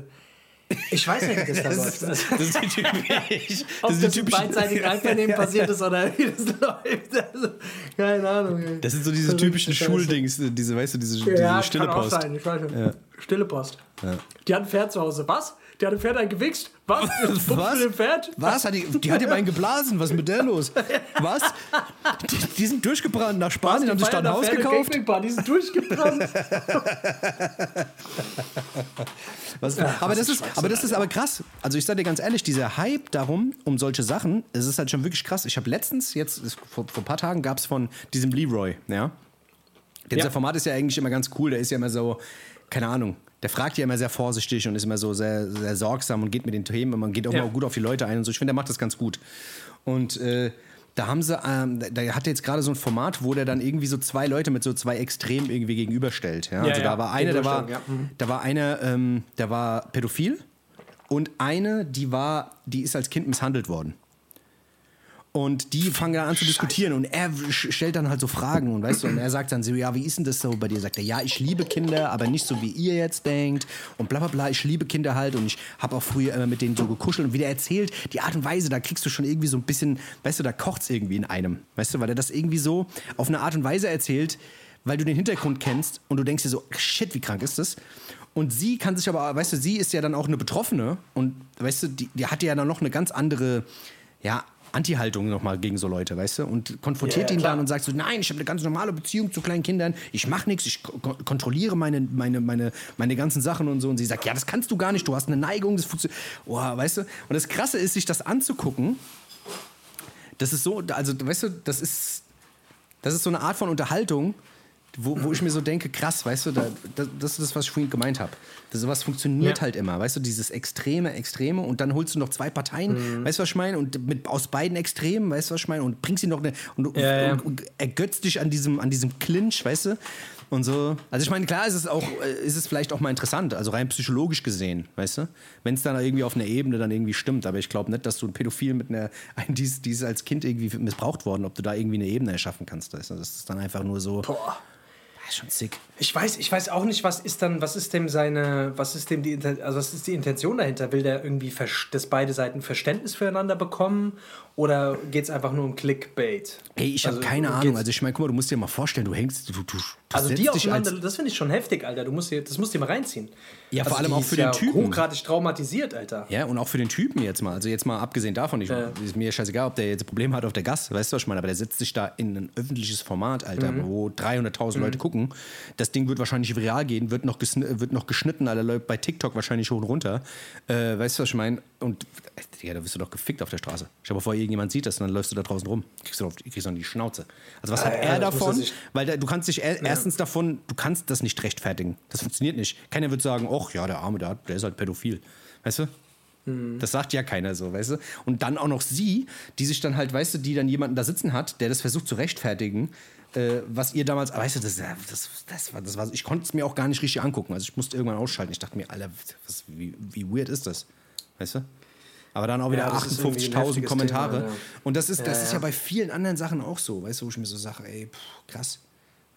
Ich weiß nicht, wie das da läuft. Also, das ist typisch. ob Das das, ist typisch. beidseitigen Einvernehmen passiert ist oder wie das läuft. Also, keine Ahnung. Ey. Das sind so diese typischen. Schuldings, diese, weißt du, diese, Ja, diese kann stille auch Post. sein. Ich weiß nicht. Stille Post. Ja. Die hat ein Pferd zu Hause. Was? Die hat ein Pferd eingewichst? Was? Was? Was? Dem Pferd? Was? Hat die, die hat ihm einen geblasen. Was ist mit der los? Was? Die, die sind durchgebrannt nach Spanien, haben sich da ein Haus gekauft. Die sind durchgebrannt. Was, aber, was das ist, aber das ist aber krass. Also ich sage dir ganz ehrlich, dieser Hype darum, um solche Sachen, es ist halt schon wirklich krass. Ich habe letztens, jetzt vor, vor ein paar Tagen gab es von diesem Leroy, ja. Dieser Ja. Format ist ja eigentlich immer ganz cool. Der ist ja immer so, keine Ahnung, der fragt ja immer sehr vorsichtig und ist immer so sehr, sehr sorgsam und geht mit den Themen und man geht auch Ja. mal gut auf die Leute ein und so. Ich finde, der macht das ganz gut. Und äh, da haben sie, ähm, da hat er jetzt gerade so ein Format, wo der dann irgendwie so zwei Leute mit so zwei Extremen irgendwie gegenüberstellt. Ja? Ja, also ja, da war einer, der war, Gegenüberstellung, ja. Mhm. da war einer, ähm, der war pädophil und eine, die war, die ist als Kind misshandelt worden. Und die fangen dann an zu diskutieren und er stellt dann halt so Fragen und weißt du, und er sagt dann so, ja, wie ist denn das so bei dir? Sagt er, ja, ich liebe Kinder, aber nicht so wie ihr jetzt denkt und bla bla bla, ich liebe Kinder halt und ich habe auch früher immer mit denen so gekuschelt und wie der erzählt, die Art und Weise, da kriegst du schon irgendwie so ein bisschen, weißt du, da kocht's irgendwie in einem, weißt du, weil er das irgendwie so auf eine Art und Weise erzählt, weil du den Hintergrund kennst und du denkst dir so, shit, wie krank ist das? Und sie kann sich aber, weißt du, sie ist ja dann auch eine Betroffene und weißt du, die, die hat ja dann noch eine ganz andere, ja, Anti-Haltung nochmal gegen so Leute, weißt du? Und konfrontiert Ja, ihn dann und sagt so, nein, ich habe eine ganz normale Beziehung zu kleinen Kindern, ich mache nichts, ich ko kontrolliere meine, meine, meine, meine ganzen Sachen und so. Und sie sagt, ja, das kannst du gar nicht, du hast eine Neigung, das funktioniert. Oh, weißt du? Und das Krasse ist, sich das anzugucken, das ist so, also weißt du, das ist, das ist so eine Art von Unterhaltung, wo, wo ich mir so denke, krass, weißt du, da, das, das ist das, was ich vorhin gemeint habe. Das sowas funktioniert Ja. halt immer, weißt du, dieses Extreme, Extreme und dann holst du noch zwei Parteien, Mhm. weißt du, was ich meine? Und mit, aus beiden Extremen, weißt du, was ich meine? Und bringst sie noch eine, und, Ja, und, und ergötzt dich an diesem, an diesem Clinch, weißt du? Und so. Also ich meine, klar ist es auch, ist es vielleicht auch mal interessant, also rein psychologisch gesehen, weißt du? Wenn es dann irgendwie auf einer Ebene dann irgendwie stimmt. Aber ich glaube nicht, dass du ein Pädophil mit einer, ein, die, ist- die ist als Kind irgendwie missbraucht worden, ob du da irgendwie eine Ebene erschaffen kannst, weißt du? Das ist dann einfach nur so. Boah. Schon sick. Ich weiß, ich weiß auch nicht, was ist dann, was ist dem seine, was ist dem die, also was ist die Intention dahinter? Will der irgendwie, dass beide Seiten Verständnis füreinander bekommen oder geht es einfach nur um Clickbait? Ey, ich habe Also, keine geht's- Ahnung. Also ich meine, guck mal, du musst dir mal vorstellen, du hängst, du, du, du Also die aufeinander, das finde ich schon heftig, Alter. Du musst dir, das musst du dir mal reinziehen. Ja, vor also allem die auch für den ja Typen. hochgradig traumatisiert, Alter. Ja, und auch für den Typen jetzt mal. Also jetzt mal abgesehen davon, ich, Ja. ist mir scheißegal, ob der jetzt Probleme hat auf der Gas, weißt du, was ich meine, aber der setzt sich da in ein öffentliches Format, Alter, Mhm. wo 300.000 Leute gucken. Das Ding wird wahrscheinlich viral gehen, wird noch, wird noch geschnitten, Alter, läuft bei TikTok wahrscheinlich hoch und runter. Äh, weißt du, was ich meine? Und, äh, Digga, da wirst du doch gefickt auf der Straße. Dir mal vor, irgendjemand sieht das und dann läufst du da draußen rum. Kriegst du auf, kriegst du in die Schnauze. Also was Ah, hat ja, er das davon? Weil da, du kannst dich er, erstens davon, du kannst das nicht rechtfertigen. Das funktioniert nicht. Keiner wird sagen, ach ja, der Arme, der, hat- der ist halt pädophil. Weißt du? Das sagt ja keiner so, weißt du? Und dann auch noch sie, die sich dann halt, weißt du, die dann jemanden da sitzen hat, der das versucht zu rechtfertigen, äh, was ihr damals, weißt du, das, das, das, war, das war, ich konnte es mir auch gar nicht richtig angucken. Also ich musste irgendwann ausschalten. Ich dachte mir, Alter, was, wie, wie weird ist das? Weißt du? Aber dann auch wieder Ja, das ist irgendwie ein 58.000 heftiges Kommentare. Thema, ja. Und das ist, das Ja, ist ja ja. bei vielen anderen Sachen auch so, weißt du, wo ich mir so sage, ey, pff, krass.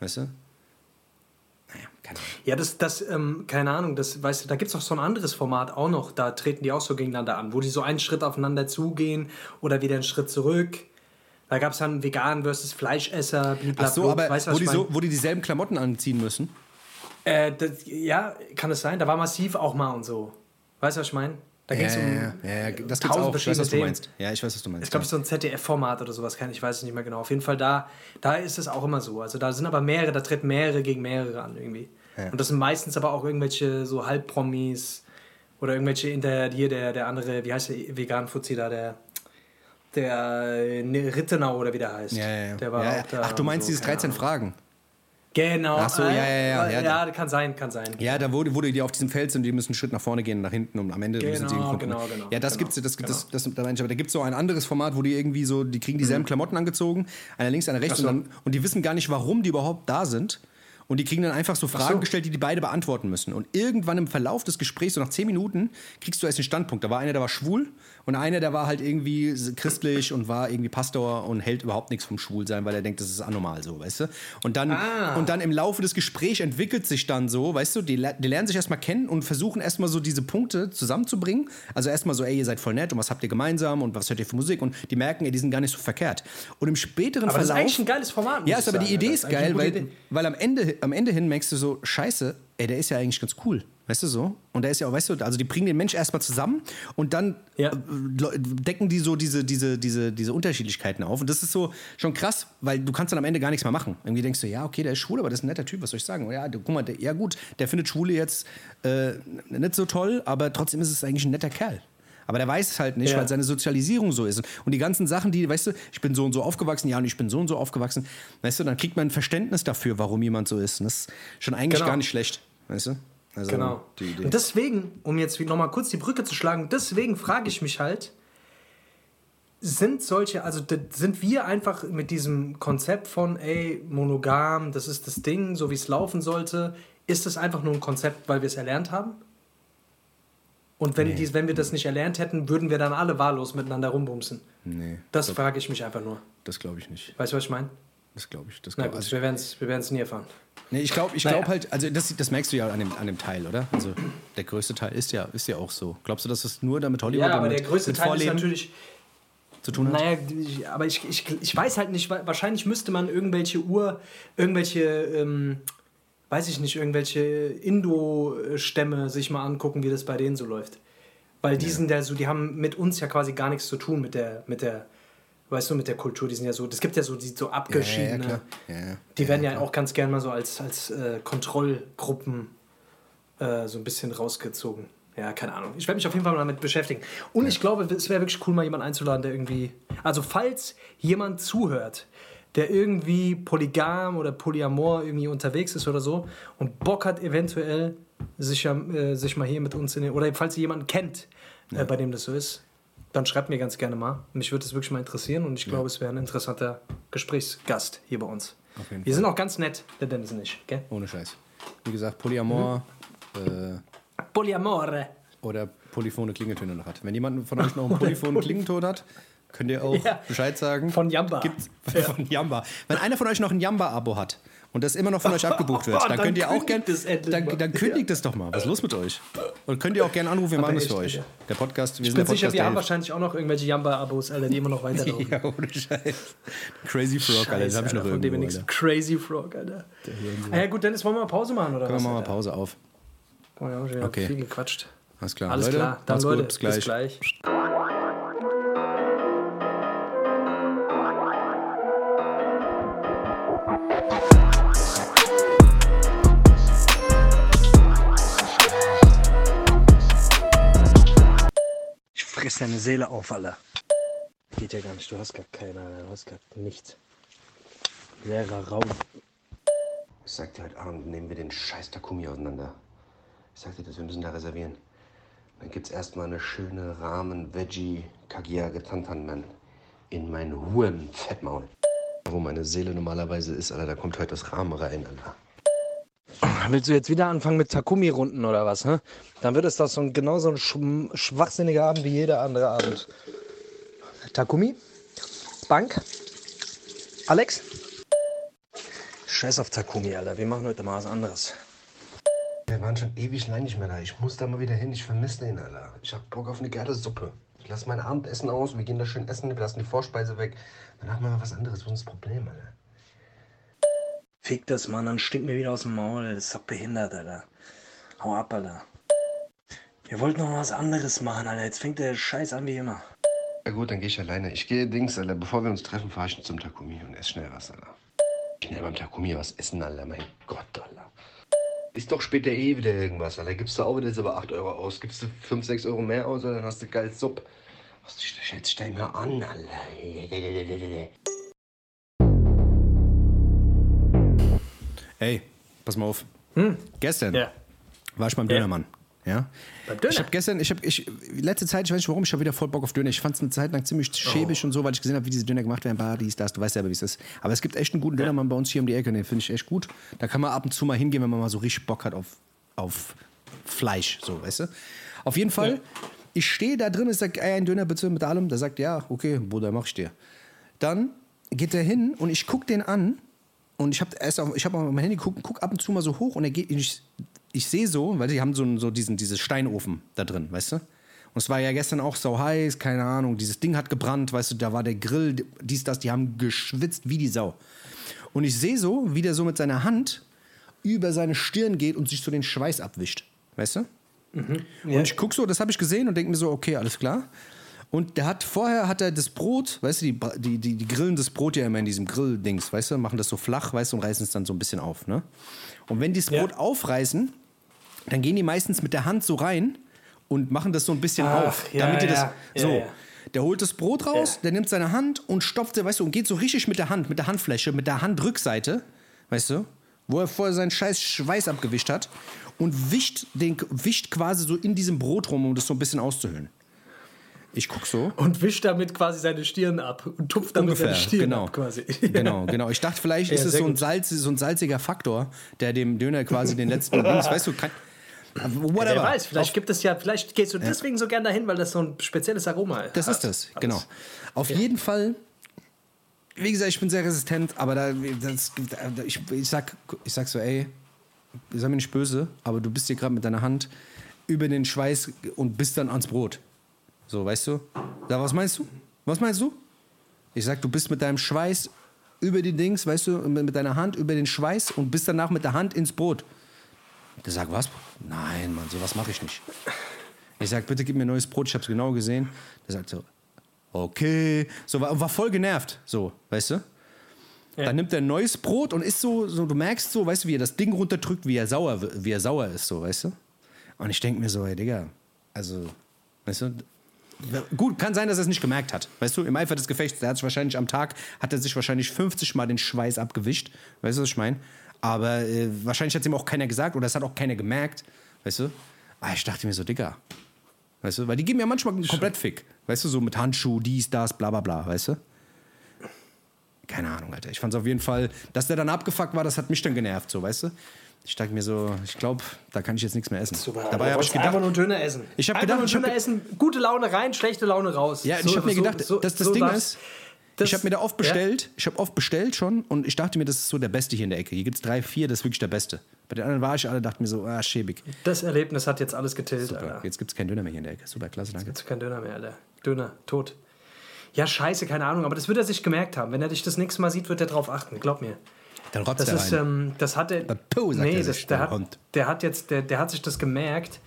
Weißt du? Naja, keine Ahnung. Ja, das, das ähm, keine Ahnung, das, weißt du, da gibt es auch so ein anderes Format auch noch, da treten die auch so gegeneinander an, wo die so einen Schritt aufeinander zugehen oder wieder einen Schritt zurück. Da gab es dann Vegan versus Fleischesser, blablabla. Ach so, aber weißt wo die, so, wo die dieselben Klamotten anziehen müssen. Äh, das, ja, kann es sein, da war massiv auch mal und so. Weißt du, was ich meine? Da ging es um ja, ja, ja, das tausend auch. Ich weiß, verschiedene was du meinst. Ja, ich weiß, was du meinst. Ich glaube, so ein ZDF-Format oder sowas, kann ich weiß es nicht mehr genau. Auf jeden Fall da, da ist es auch immer so. Also da sind aber mehrere, da treten mehrere gegen mehrere an irgendwie. Und das sind meistens aber auch irgendwelche so Halbpromis oder irgendwelche inter hier der der andere, wie heißt der vegan Fuzzi da der der äh, Rittenau oder wie der heißt. ja, ja, ja. Der war ja, da Ach, du meinst so, dieses keine 13 Ahnung. Fragen. Genau. Ach so, ja, ja, ja, äh, ja. Ja, kann sein, kann sein. Ja, da wurde, wurde die auf diesem Feld sind, die müssen einen Schritt nach vorne gehen, nach hinten und am Ende müssen sie Genau, genau, genau, Ja, das genau, gibt's, das, genau. das, das, da meine ich, aber da gibt es so ein anderes Format, wo die irgendwie so, die kriegen dieselben Klamotten angezogen, einer links, einer rechts so. und, dann, und die wissen gar nicht, warum die überhaupt da sind. Und die kriegen dann einfach so Fragen so. gestellt, die die beide beantworten müssen. Und irgendwann im Verlauf des Gesprächs, so nach zehn Minuten, kriegst du erst den Standpunkt. Da war einer, der war schwul und einer, der war halt irgendwie christlich und war irgendwie Pastor und hält überhaupt nichts vom Schwulsein, weil er denkt, das ist anormal so, weißt du? Und dann, Ah. und dann im Laufe des Gesprächs entwickelt sich dann so, weißt du, die, die lernen sich erstmal kennen und versuchen erstmal so diese Punkte zusammenzubringen. Also erstmal so, ey, ihr seid voll nett und was habt ihr gemeinsam und was hört ihr für Musik? Und die merken, ey, die sind gar nicht so verkehrt. Und im späteren Aber das ist Verlauf. eigentlich ein geiles Format. Ja, ist aber die sagen, Idee Alter. ist geil, weil, Idee. weil am, Ende, am Ende hin merkst du so, scheiße, ey, der ist ja eigentlich ganz cool. Weißt du so? Und der ist ja auch, weißt du, also die bringen den Mensch erstmal zusammen und dann Ja. äh, decken die so diese, diese, diese, diese Unterschiedlichkeiten auf. Und das ist so schon krass, weil du kannst dann am Ende gar nichts mehr machen. Irgendwie denkst du, ja, okay, der ist schwul, aber das ist ein netter Typ, was soll ich sagen? Ja, guck mal, der, ja gut, der findet Schwule jetzt äh, nicht so toll, aber trotzdem ist es eigentlich ein netter Kerl. Aber der weiß es halt nicht, Ja. weil seine Sozialisierung so ist. Und die ganzen Sachen, die, weißt du, ich bin so und so aufgewachsen, ja, und ich bin so und so aufgewachsen, weißt du, dann kriegt man ein Verständnis dafür, warum jemand so ist. Und das ist schon eigentlich Genau. gar nicht schlecht, weißt du? Also, Genau. Und deswegen, um jetzt nochmal kurz die Brücke zu schlagen, deswegen frage ich mich halt, sind solche, also sind wir einfach mit diesem Konzept von, ey, monogam, das ist das Ding, so wie es laufen sollte, ist es einfach nur ein Konzept, weil wir es erlernt haben? Und wenn, dies, wenn wir das nicht erlernt hätten, würden wir dann alle wahllos miteinander rumbumsen. nee, Das frage ich mich einfach nur. das glaube ich nicht. Weißt du, was ich meine? Das glaube ich. Das Na glaub, gut, also, wir werden es wir werden's nie erfahren. nee, ich glaube ich Naja. glaub halt, also das, das merkst du ja an dem, an dem Teil, oder? Also der größte Teil ist ja, ist ja auch so. Glaubst du, dass das nur damit Hollywood Ja, aber und der mit, größte mit Teil Vorleben ist natürlich. zu tun hat? Naja, aber ich, ich, ich weiß halt nicht, wa- wahrscheinlich müsste man irgendwelche Ur, irgendwelche, ähm, weiß ich nicht, irgendwelche Indo-Stämme sich mal angucken, wie das bei denen so läuft. Weil die sind ja so, die haben mit uns ja quasi gar nichts zu tun mit der, mit der, weißt du, mit der Kultur. Die sind ja so, das gibt ja so die so ja, ja, abgeschiedene. Ja, ja. Die ja, werden ja, auch ganz gern mal so als, als äh, Kontrollgruppen äh, so ein bisschen rausgezogen. Ja, keine Ahnung. Ich werde mich auf jeden Fall mal damit beschäftigen. Und ich glaube, es wäre wirklich cool, mal jemanden einzuladen, der irgendwie. Also, falls jemand zuhört, der irgendwie polygam oder polyamor irgendwie unterwegs ist oder so und Bock hat, eventuell sich, ja, äh, sich mal hier mit uns in den. Oder falls ihr jemanden kennt, äh, bei dem das so ist, dann schreibt mir ganz gerne mal. Mich würde es wirklich mal interessieren und ich glaube, es wäre ein interessanter Gesprächsgast hier bei uns. Auf jeden Wir sind auch ganz nett, der Dennis und ich, gell? Ohne Scheiß. Wie gesagt, Polyamor Mhm. äh, Polyamore. oder polyphone Klingeltöne noch hat. Wenn jemand von euch noch einen polyphonen Klingelton hat, könnt ihr auch Ja. Bescheid sagen. Von Jamba. Gibt's Ja. von Jamba. Wenn einer von euch noch ein Jamba-Abo hat und das immer noch von euch abgebucht wird, dann, könnt ihr auch gern, kündigt es endlich dann, dann kündigt es doch mal. Was ist los mit euch? Und könnt ihr auch gerne anrufen, wir machen das für euch. Alter. Der Podcast, wir Ich sind bin der sicher, Podcast, wir der haben hilft. wahrscheinlich auch noch irgendwelche Jamba-Abos, Alter, die immer noch weiterlaufen. Ja, ohne Scheiß. Crazy Frog, Alter, das habe ich noch Alter, irgendwo. Alter. Crazy Frog, Alter. Ah, ja, gut, Dennis, wollen wir mal Pause machen, oder Können was? wir mal Alter? Pause auf. Oh, ja, Okay. viel gequatscht. Alles klar. Alles Leute, klar. Dann, Leute, gut, bis gleich. Bis gleich. Friss deine Seele auf, Alter. Geht ja gar nicht. Du hast gar keine. Du hast gar nichts. Leerer Raum. Ich sag dir, heute Abend nehmen wir den scheiß Takumi auseinander. Ich sag dir das, wir müssen da reservieren. Dann gibt's erstmal eine schöne Rahmen-Veggie-Kagia-Getantan-Mann in mein hohen Fettmaul. Wo meine Seele normalerweise ist, Alter, da kommt heute das Rahmen rein, Alter. Willst du jetzt wieder anfangen mit Takumi-Runden oder was? Hä? Dann wird es doch so ein, genauso ein schm- schwachsinniger Abend wie jeder andere Abend. Takumi? Bank? Alex? Scheiß auf Takumi, Alter. Wir machen heute mal was anderes. Wir waren schon ewig lang nicht mehr da. Ich muss da mal wieder hin. Ich vermisse den, Alter. Ich hab Bock auf eine geile Suppe. Ich lasse mein Abendessen aus. Wir gehen da schön essen. Wir lassen die Vorspeise weg. Danach machen wir was anderes. Was ist das Problem, Alter? Fick das, Mann. Dann stinkt mir wieder aus dem Maul. Das ist doch behindert, Alter. Hau ab, Alter. Wir wollten noch was anderes machen, Alter. Jetzt fängt der Scheiß an wie immer. Ja gut, dann gehe ich alleine. Ich gehe Dings, Alter. Bevor wir uns treffen, fahre ich zum Takumi und esse schnell was, Alter. Schnell beim Takumi was essen, Alter. Mein Gott, Alter. Ist doch später eh wieder irgendwas, Alter. Gibst du auch wieder aber 8 Euro aus. Gibst du 5, 6 Euro mehr aus, Alter, dann hast du geil Sub. Was jetzt stell mir an, Alter. Ey, pass mal auf. Gestern Ja. war ich beim Ja. Dönermann. Ja? Beim Döner? Ich habe gestern, ich habe, ich, letzte Zeit, ich weiß nicht warum, ich habe wieder voll Bock auf Döner. Ich fand es eine Zeit lang ziemlich schäbig und so, weil ich gesehen habe, wie diese Döner gemacht werden, bah, dies, das, du weißt selber, wie es ist. Aber es gibt echt einen guten Dönermann bei uns hier um die Ecke, den finde ich echt gut. Da kann man ab und zu mal hingehen, wenn man mal so richtig Bock hat auf, auf Fleisch, so, weißt du. Auf jeden Fall, ich stehe da drin, ich sage, ey, ein Döner bitte mit allem. Der sagt, ja, okay, Bruder, mach ich dir. Dann geht er hin und ich gucke den an und ich habe erst auf, ich habe auf mein Handy geguckt, guck ab und zu mal so hoch und er geht, ich, ich sehe so, weil die haben so, so diesen dieses Steinofen da drin, weißt du? Und es war ja gestern auch so heiß, keine Ahnung, dieses Ding hat gebrannt, weißt du, da war der Grill, dies, das, die haben geschwitzt wie die Sau. Und ich sehe so, wie der so mit seiner Hand über seine Stirn geht und sich so den Schweiß abwischt, weißt du? Und ich gucke so, das habe ich gesehen und denke mir so, okay, alles klar. Und der hat vorher hat er das Brot, weißt du, die, die, die, die grillen das Brot ja immer in diesem Grilldings, weißt du, machen das so flach, weißt du, und reißen es dann so ein bisschen auf, ne? Und wenn die das Ja. Brot aufreißen, dann gehen die meistens mit der Hand so rein und machen das so ein bisschen Ach, auf, ja, damit die das ja, ja, so. ja. Der holt das Brot raus, Ja. der nimmt seine Hand und stopft, weißt du, und geht so richtig mit der Hand, mit der Handfläche, mit der Handrückseite, weißt du, wo er vorher seinen scheiß Schweiß abgewischt hat und wischt, den, wischt quasi so in diesem Brot rum, um das so ein bisschen auszuhöhlen. Ich guck so. Und wischt damit quasi seine Stirn ab und tupft damit Ungefähr, seine Stirn genau. ab quasi. Genau, genau. Ich dachte, vielleicht Ja, ist es so ein. Salz, so ein salziger Faktor, der dem Döner quasi den letzten Dings, weißt du, kann, whatever. Wer weiß, vielleicht Auf- gibt es ja, vielleicht gehst du deswegen so gern dahin, weil das so ein spezielles Aroma ist. Das ist das, genau. Auf jeden Fall, wie gesagt, ich bin sehr resistent, aber da, das, ich, ich, sag, ich sag so, ey, sei mir nicht böse, aber du bist hier gerade mit deiner Hand über den Schweiß und bist dann ans Brot. So, weißt du? Da, was meinst du? Was meinst du? Ich sag, du bist mit deinem Schweiß über die Dings, weißt du, mit deiner Hand über den Schweiß und bist danach mit der Hand ins Brot. Der sagt, was? Nein, Mann, sowas mache ich nicht. Ich sag, bitte gib mir neues Brot, ich hab's genau gesehen. Der sagt so, okay. So, war, war voll genervt, so, weißt du? Dann nimmt er ein neues Brot und ist so, so, du merkst so, weißt du, wie er das Ding runterdrückt, wie er sauer, wi- wie er sauer ist, so, weißt du? Und ich denke mir so, ey, Digga, also, weißt du, gut, kann sein, dass er es nicht gemerkt hat, weißt du, im Eifer des Gefechts, der hat sich wahrscheinlich am Tag, hat er sich wahrscheinlich 50 Mal den Schweiß abgewischt, weißt du, was ich meine? Aber äh, wahrscheinlich hat es ihm auch keiner gesagt oder es hat auch keiner gemerkt, weißt du? Aber ich dachte mir so, Digga, weißt du, weil die geben ja manchmal komplett Fick, weißt du, so mit Handschuh, dies, das, bla, bla, bla, weißt du? Keine Ahnung, Alter. Ich fand es auf jeden Fall, dass der dann abgefuckt war, das hat mich dann genervt, so, weißt du? Ich dachte mir so, ich glaube, da kann ich jetzt nichts mehr essen. Super, Dabei habe ich einfach gedacht, nur Döner essen. Ich hab Einfach gedacht, nur hab Döner ge- essen, gute Laune rein, schlechte Laune raus. ja, ich habe mir gedacht, dass das Ding darf's- ist, Das- ich habe mir da oft ja. bestellt, ich habe oft bestellt schon und ich dachte mir, das ist so der Beste hier in der Ecke. Hier gibt es drei, vier, das ist wirklich der Beste. Bei den anderen war ich alle, dachte mir so, ah, schäbig. Das Erlebnis hat jetzt alles getillt, Super. Alter. Jetzt gibt es keinen Döner mehr hier in der Ecke. Super, klasse, danke. Jetzt kein Döner mehr, Alter. Döner, tot. Ja, scheiße, keine Ahnung, aber das wird er sich gemerkt haben. Wenn er dich das nächste Mal sieht, wird er drauf achten, glaub mir. Dann rotzt Das er ist, ähm, das hat er. Puh, sagt nee, er das, sich, der, der hat, Hund. der hat jetzt, der, der hat sich das gemerkt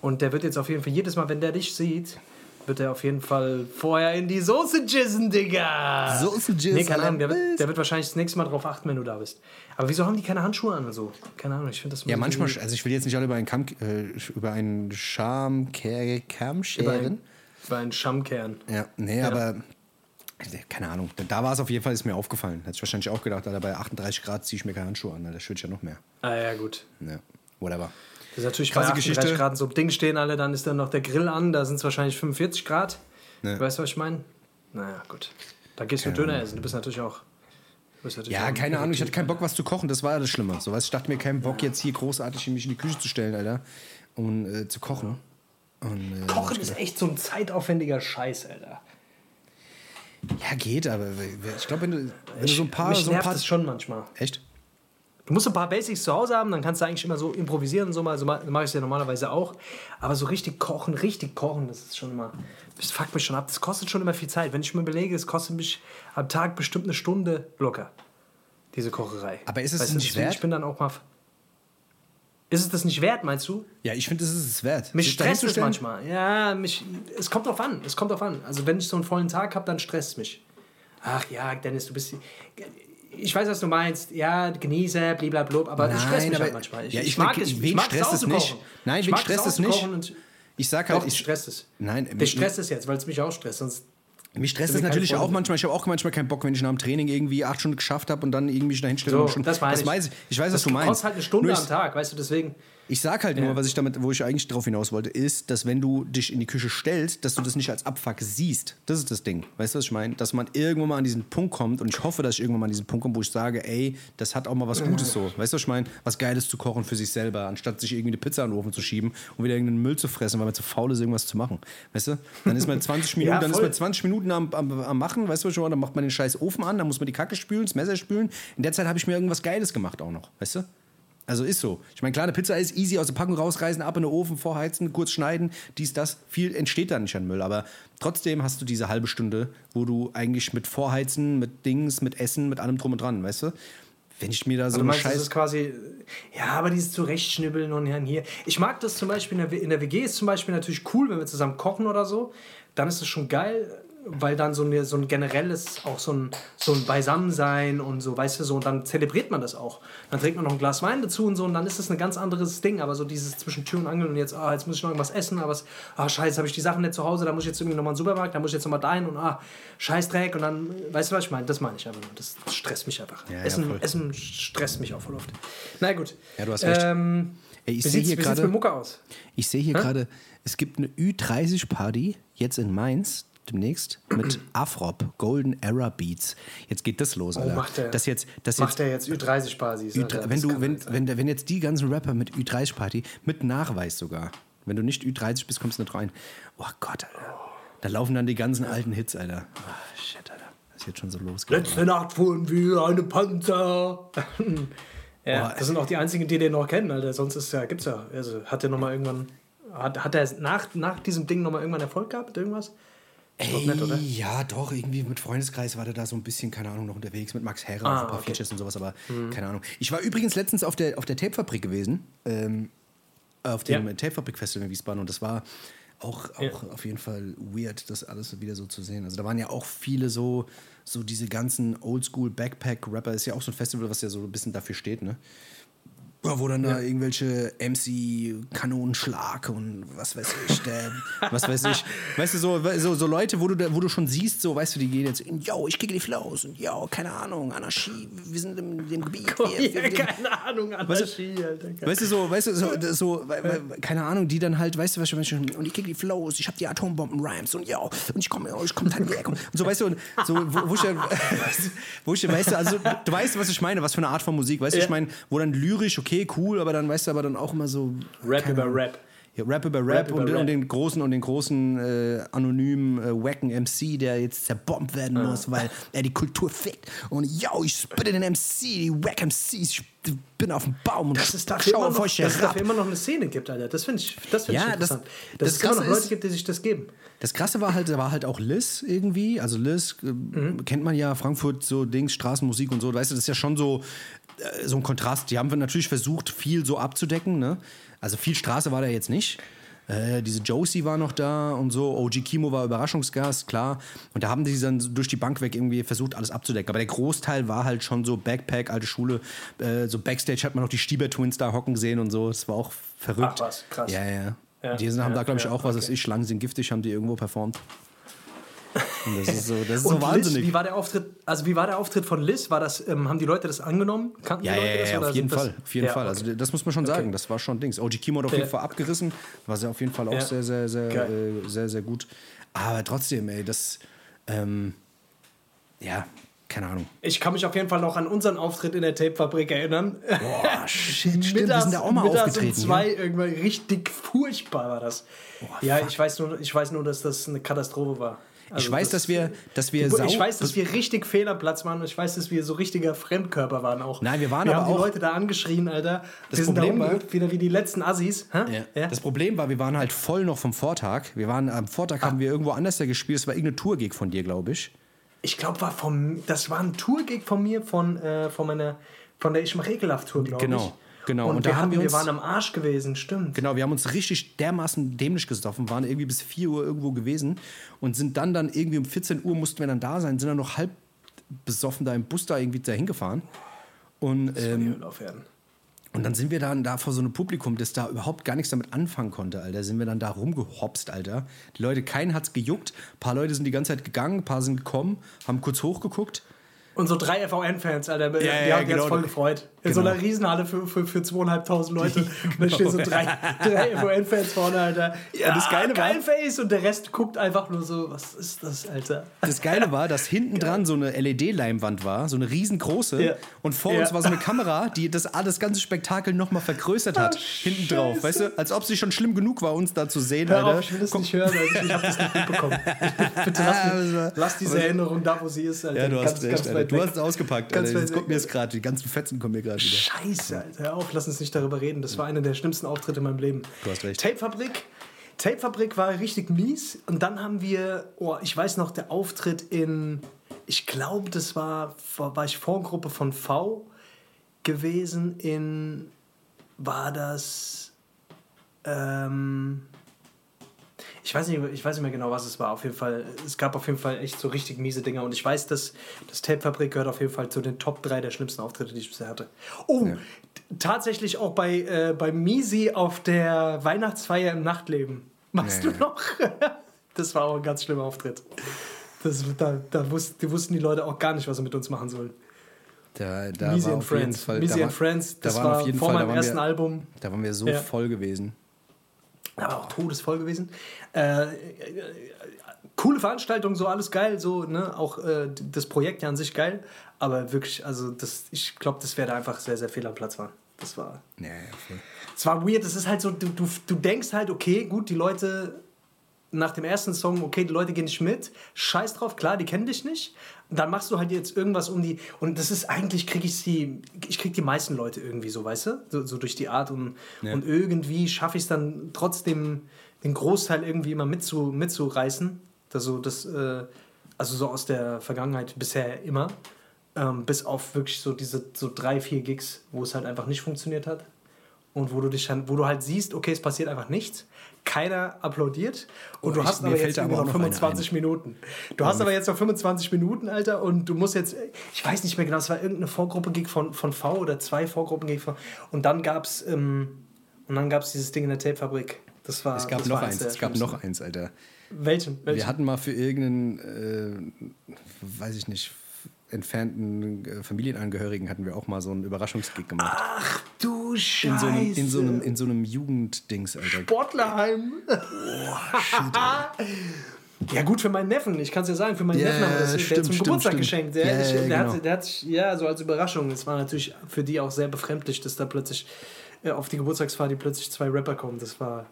und der wird jetzt auf jeden Fall jedes Mal, wenn der dich sieht, wird er auf jeden Fall vorher in die Soße jizzen, Digga. Soße jizzen, Nee, keine Ahnung, der wird, der wird wahrscheinlich das nächste Mal drauf achten, wenn du da bist. Aber wieso haben die keine Handschuhe an und so? Keine Ahnung, ich finde das ja, manchmal, also ich will jetzt nicht alle über einen Kamm, äh, über einen Charme, Kamm über scheren. einen, über einen Schamkern. Ja, nee, aber keine Ahnung. Da- war es auf jeden Fall, ist mir aufgefallen. Hätte ich wahrscheinlich auch gedacht, Alter, bei 38 Grad ziehe ich mir keine Handschuhe an. Da schwitzt ja noch mehr. Ah ja, gut. Ja, whatever. Das ist natürlich Krasse bei 38 Geschichte. Grad so Ding stehen alle, dann ist dann noch der Grill an, da sind es wahrscheinlich 45 Grad. Ja. Weißt du, was ich meine? Naja, gut. Da gehst du Döner essen, du bist natürlich auch. Ja, keine Ahnung, ich hatte keinen Bock, was zu kochen. Das war ja das Schlimme. So, weißt, ich dachte mir, keinen Bock, jetzt hier großartig mich in die Küche zu stellen, Alter, und äh, zu kochen. Und, äh, Kochen ist echt so ein zeitaufwendiger Scheiß, Alter. Ja, geht, aber ich glaube, wenn du, wenn du so ein paar. Mich So ein paar das schon manchmal. echt? Du musst ein paar Basics zu Hause haben, dann kannst du eigentlich immer so improvisieren so mal. So mache ich es ja normalerweise auch. Aber so richtig kochen, richtig kochen, das ist schon immer. Das fuckt mich schon ab. Das kostet schon immer viel Zeit. Wenn ich mir überlege, es kostet mich am Tag bestimmt eine Stunde locker. Diese Kocherei. Aber ist es Weißt du, nicht deswegen, wert? Ich bin dann auch mal. Ist es das nicht wert, meinst du? Ja, ich finde, das ist es wert. Mich stresst es manchmal. Ja, mich, es kommt drauf an. Es kommt drauf an. Also wenn ich so einen vollen Tag habe, dann stresst es mich. Ach ja, Dennis, du bist. Ich weiß, was du meinst. Ja, genieße, blablabla, aber es stresst Nein, mich aber halt manchmal. Ich, ja, ich, ich mag es. wen ich mag stresst es nicht? Nein, ich wen mag stresst es nicht? Ich sag halt, doch, ich, ich stresst es. Nein, mich- stresst es jetzt, weil es mich auch stresst. Sonst Mich stresst wir natürlich auch manchmal. Ich habe auch manchmal keinen Bock, wenn ich nach dem Training irgendwie acht Stunden geschafft habe und dann irgendwie mich dahin stelle. so, das weiß ich. Ich weiß, was das du meinst. halt eine Stunde Nur am Tag, weißt du, deswegen. Ich sag halt nur, was ich damit, wo ich eigentlich drauf hinaus wollte, ist, dass wenn du dich in die Küche stellst, dass du das nicht als Abfuck siehst. Das ist das Ding. Weißt du, was ich meine? Dass man irgendwann mal an diesen Punkt kommt und ich hoffe, dass ich irgendwann mal an diesen Punkt komme, wo ich sage, ey, das hat auch mal was Gutes so. Weißt du, was ich meine? Was Geiles zu kochen für sich selber, anstatt sich irgendwie eine Pizza in den Ofen zu schieben und wieder irgendeinen Müll zu fressen, weil man zu faul ist, irgendwas zu machen. Weißt du? Dann ist man 20 Minuten, dann ist man 20 Minuten am, am, am Machen, weißt du schon, dann macht man den scheiß Ofen an, dann muss man die Kacke spülen, das Messer spülen. In der Zeit habe ich mir irgendwas Geiles gemacht auch noch, weißt du? Also ist so. Ich meine, klar, eine Pizza ist easy aus der Packung rausreißen, ab in den Ofen, vorheizen, kurz schneiden, dies, das. Viel entsteht da nicht an Müll. Aber trotzdem hast du diese halbe Stunde, wo du eigentlich mit Vorheizen, mit Dings, mit Essen, mit allem drum und dran, weißt du? Wenn ich mir da so Du eine meinst, das Scheiß... ist quasi, ja, aber dieses Zurechtschnibbeln und hier und hier. Ich mag das zum Beispiel, in der, in der WG ist zum Beispiel natürlich cool, wenn wir zusammen kochen oder so. Dann ist es schon geil, weil dann so, eine, so ein generelles, auch so ein, so ein Beisammensein und so, weißt du, so, und dann zelebriert man das auch. Dann trinkt man noch ein Glas Wein dazu und so, und dann ist das ein ganz anderes Ding. Aber so dieses zwischen Tür und Angel und jetzt, ah, jetzt muss ich noch irgendwas essen, aber es, ah, scheiße, habe ich die Sachen nicht zu Hause, da muss ich jetzt irgendwie nochmal in den Supermarkt, da muss ich jetzt nochmal dahin und ah, Scheißdreck und dann, weißt du, was ich meine? Das meine ich einfach nur. Das stresst mich einfach. Ja, ja, Essen, voll. Essen stresst mich auch voll oft. Na gut. Ja, du hast recht. Ähm, Ey, ich wie sehe hier gerade... Ich sehe hier gerade, es gibt eine Ü30-Party jetzt in Mainz demnächst mit Afrop, Golden Era Beats. Jetzt geht das los, Alter. Oh, macht der, das jetzt, das macht jetzt, der jetzt Ü30-Basis? Ü3, wenn, du, wenn, wenn, wenn jetzt die ganzen Rapper mit Ü30-Party, mit Nachweis sogar, wenn du nicht Ü30 bist, kommst du nicht rein. Oh Gott, Alter. Da laufen dann die ganzen alten Hits, Alter. Oh, shit, Alter. Das ist jetzt schon so losgegangen. Letzte Nacht fuhren wir eine Panzer. ja, Boah, das sind auch die einzigen, die den noch kennen, Alter. Sonst ist ja, gibt's ja. Also hat der noch mal irgendwann. Hat, hat er nach, nach diesem Ding noch mal irgendwann Erfolg gehabt mit irgendwas? Ey, nicht, oder? ja, doch, irgendwie mit Freundeskreis war der da so ein bisschen, keine Ahnung, noch unterwegs mit Max Herrer, Ah, ein paar okay. Features und sowas, aber keine Ahnung. Ich war übrigens letztens auf der, auf der Tapefabrik gewesen, ähm, auf dem Ja. Tapefabrik-Festival in Wiesbaden und das war auch, auch Ja. auf jeden Fall weird, das alles wieder so zu sehen. Also da waren ja auch viele so, so diese ganzen Oldschool-Backpack-Rapper, ist ja auch so ein Festival, was ja so ein bisschen dafür steht, ne? Ja, Wo dann da irgendwelche MC-Kanonenschlag und was weiß ich, der, was weiß ich, weißt du, so, so, so Leute, wo du, da- wo du schon siehst, so, weißt du, die gehen jetzt, in, yo, ich kicke die Flows und yo, keine Ahnung, Anarchie, wir sind in dem Gebiet. Wir, wir, Ja, wir, keine Ahnung, Anarchie, Alter. Weißt du, so, weißt du, so, so keine Ahnung, die dann halt, weißt du, was ich und ich krieg die Flows, ich hab die Atombomben-Rhymes und ja, und ich komme, ich komme halt weg und so, weißt du, und so, wo, wo ich dann, wo ich dann, weißt du, also, du weißt, was ich meine, was für eine Art von Musik, weißt du, Ja. ich meine, wo dann lyrisch, okay, cool, aber dann, weißt du, aber dann auch immer so. Rap über Ahnung. Rap. Ja, Rap über Rap, Rap über und, den- Rap. und den großen und den großen äh, anonymen äh, wacken MC, der jetzt zerbombt werden Ah. muss, weil er die Kultur fickt. Und yo, ich spitte den MC, die wack MCs, ich bin auf dem Baum und Dass es dafür, schau immer auf noch, dass es dafür immer noch eine Szene gibt, Alter. Das finde ich, das find Ja, ich das- interessant. Dass das es immer noch Leute ist- gibt, die sich das geben. Das Krasse war halt, da war halt auch Liz irgendwie. Also Liz äh, Mhm. kennt man ja, Frankfurt, so Dings, Straßenmusik und so. Weißt du, das ist ja schon so, so ein Kontrast. Die haben wir natürlich versucht, viel so abzudecken. Ne? Also viel Straße war da jetzt nicht. Äh, diese Josie war noch da und so. OG Kimo war Überraschungsgast, klar. Und da haben die dann durch die Bank weg irgendwie versucht, alles abzudecken. Aber der Großteil war halt schon so Backpack, alte Schule. Äh, so Backstage hat man noch die Stieber Twins da hocken sehen und so. Das war auch verrückt. Ach was, krass. Ja, ja. Ja, die haben ja, da, glaube ich, ja, auch was, okay. weiß ich, Schlangen sind giftig, haben die irgendwo performt. Und das ist so, das ist so Und Liz, wahnsinnig. wie war der Auftritt? Also wie war der Auftritt von Liz? War das, ähm, haben die Leute das angenommen? Kannten ja, die ja, Leute das? ja, auf jeden das- Fall. Auf jeden Ja, Fall. okay. Also das muss man schon sagen. Das war schon Dings. OG Kimo hat auf jeden Ja. Fall abgerissen. War sehr auf jeden Fall auch Ja. sehr, sehr, sehr, äh, sehr, sehr gut. Aber trotzdem, ey, das, ähm, ja, keine Ahnung. Ich kann mich auf jeden Fall noch an unseren Auftritt in der Tapefabrik erinnern. Boah, shit, stimmt. Wir sind da auch mal mittags aufgetreten. Um zwei irgendwann richtig furchtbar war das. ja, ich weiß, nur, ich weiß nur, dass das eine Katastrophe war. Also Ich weiß, dass wir, dass wir Ich weiß, dass wir richtig Fehl am Platz waren ich weiß, dass wir so richtiger Fremdkörper waren auch. Nein, wir waren wir aber haben die auch- Leute da angeschrien, Alter. Das wir sind Problem da war- wieder wie die letzten Assis. Hä? Ja. Das Problem war, wir waren halt voll noch vom Vortag. Wir waren am Vortag Ah. haben wir irgendwo anders da gespielt. Es war irgendeine Tour-Gig von dir, glaube ich. Ich glaube, war vom, das war ein Tourgig von mir, von, äh, von meiner, von der Ich mach ekelhaft Tour, glaube Genau, ich. genau. Und, Und da wir, haben hatten, wir wir uns- waren am Arsch gewesen, stimmt. Genau, wir haben uns richtig dermaßen dämlich gesoffen, waren irgendwie bis 4 Uhr irgendwo gewesen und sind dann dann irgendwie um 14 Uhr mussten wir dann da sein, sind dann noch halb besoffen da im Bus da irgendwie dahin gefahren. Und, ähm, und dann sind wir dann da vor so einem Publikum, das da überhaupt gar nichts damit anfangen konnte, Alter. Sind wir dann da rumgehopst, Alter. Die Leute, keinen hat's gejuckt. Ein paar Leute sind die ganze Zeit gegangen, ein paar sind gekommen, haben kurz hochgeguckt. Und so drei FVN-Fans, Alter, die ja, haben sich genau. jetzt voll gefreut. In so Genau. einer Riesenhalle für, für, für zweieinhalbtausend Leute. Und dann stehen so drei, drei FVN-Fans vorne, Alter. Ja, das Geile war- geil Face. Und der Rest guckt einfach nur so, was ist das, Alter? Das Geile war, dass hinten dran so eine LED-Leinwand war, so eine riesengroße. Ja. Und vor Ja. uns war so eine Kamera, die das, das ganze Spektakel nochmal vergrößert hat. Ah, hinten drauf. Weißt du, als ob es schon schlimm genug war, uns da zu sehen, Hör Alter. auf, ich will das Guck- nicht hören, Alter. Ich hab das nicht mitbekommen. Bitte lass, mir, war- lass diese Erinnerung da, wo sie ist, Alter. Ja, du hast Ganz- recht, ganz Alter. Du hast es ausgepackt, Ganz Alter. Jetzt kommt mir jetzt gerade, die ganzen Fetzen kommen mir gerade wieder. Scheiße, Alter. Hör auf, lass uns nicht darüber reden. Das war einer der schlimmsten Auftritte in meinem Leben. Du hast recht. Tapefabrik. Tapefabrik war richtig mies. Und dann haben wir, oh, ich weiß noch, der Auftritt in, ich glaube, das war, war, war ich Vorgruppe von V gewesen in, war das, ähm, ich weiß, nicht, ich weiß nicht mehr genau, was es war. Auf jeden Fall, es gab auf jeden Fall echt so richtig miese Dinger. Und ich weiß, dass das Tapefabrik gehört auf jeden Fall zu den Top 3 der schlimmsten Auftritte, die ich bisher hatte. Oh, t- tatsächlich auch bei, äh, bei Misi auf der Weihnachtsfeier im Nachtleben. Machst Nee. du noch? das war auch ein ganz schlimmer Auftritt. Das, da da wussten, die wussten die Leute auch gar nicht, was sie mit uns machen sollen. Da, da Misi war auf jeden Friends. Fall, Misi da war- Friends, da das waren war auf jeden vor Fall, da meinem ersten wir, Album. Da waren wir so Ja. voll gewesen. Aber auch todesvoll gewesen. Äh, äh, coole Veranstaltung, so alles geil, so, ne? Auch äh, das Projekt ja an sich geil, aber wirklich, also das, ich glaube, das wäre da einfach sehr, sehr fehl am Platz war. Das war. Ja, ja, voll. Es war weird, das ist halt so, du, du, du denkst halt, okay, gut, die Leute nach dem ersten Song, okay, die Leute gehen nicht mit, scheiß drauf, klar, die kennen dich nicht. Dann machst du halt jetzt irgendwas um die. Und das ist eigentlich, kriege ich sie, ich krieg die meisten Leute irgendwie so, weißt du? So, so durch die Art und, Ja. und irgendwie schaffe ich es dann trotzdem, den Großteil irgendwie immer mitzu, mitzureißen. Also, das, äh, also so aus der Vergangenheit bisher immer. Ähm, bis auf wirklich so diese so drei, vier Gigs, wo es halt einfach nicht funktioniert hat und wo du dich dann, wo du halt siehst, okay, es passiert einfach nichts. Keiner applaudiert und Oh, du hast aber jetzt aber noch auch noch eine 25 Minuten. Du hast aber jetzt noch 25 Minuten, Alter, und du musst jetzt, ich weiß nicht mehr genau, es war irgendeine Vorgruppe-Gig von, von V oder zwei Vorgruppen-Gig von, und dann gab's, ähm, und dann gab's dieses Ding in der Tapefabrik. Das war, Es gab noch eins, es gab noch eins, Alter. Welchen? Welchen? Wir hatten mal für irgendeinen, äh, weiß ich nicht, entfernten äh, Familienangehörigen hatten wir auch mal so einen Überraschungsgig gemacht. du Scheiße. in, so einem, in, so einem, in so einem Jugenddings, Alter. Sportlerheim. Ja, gut für meinen Neffen. Ich kann es ja sagen, für meinen Ja, Neffen haben wir das der stimmt, zum stimmt, Geburtstag stimmt. geschenkt. Der, Ja, ich, der, genau. hat, der hat sich, ja, so als Überraschung. Es war natürlich für die auch sehr befremdlich, dass da plötzlich äh, auf die Geburtstagsparty plötzlich zwei Rapper kommen. Das war,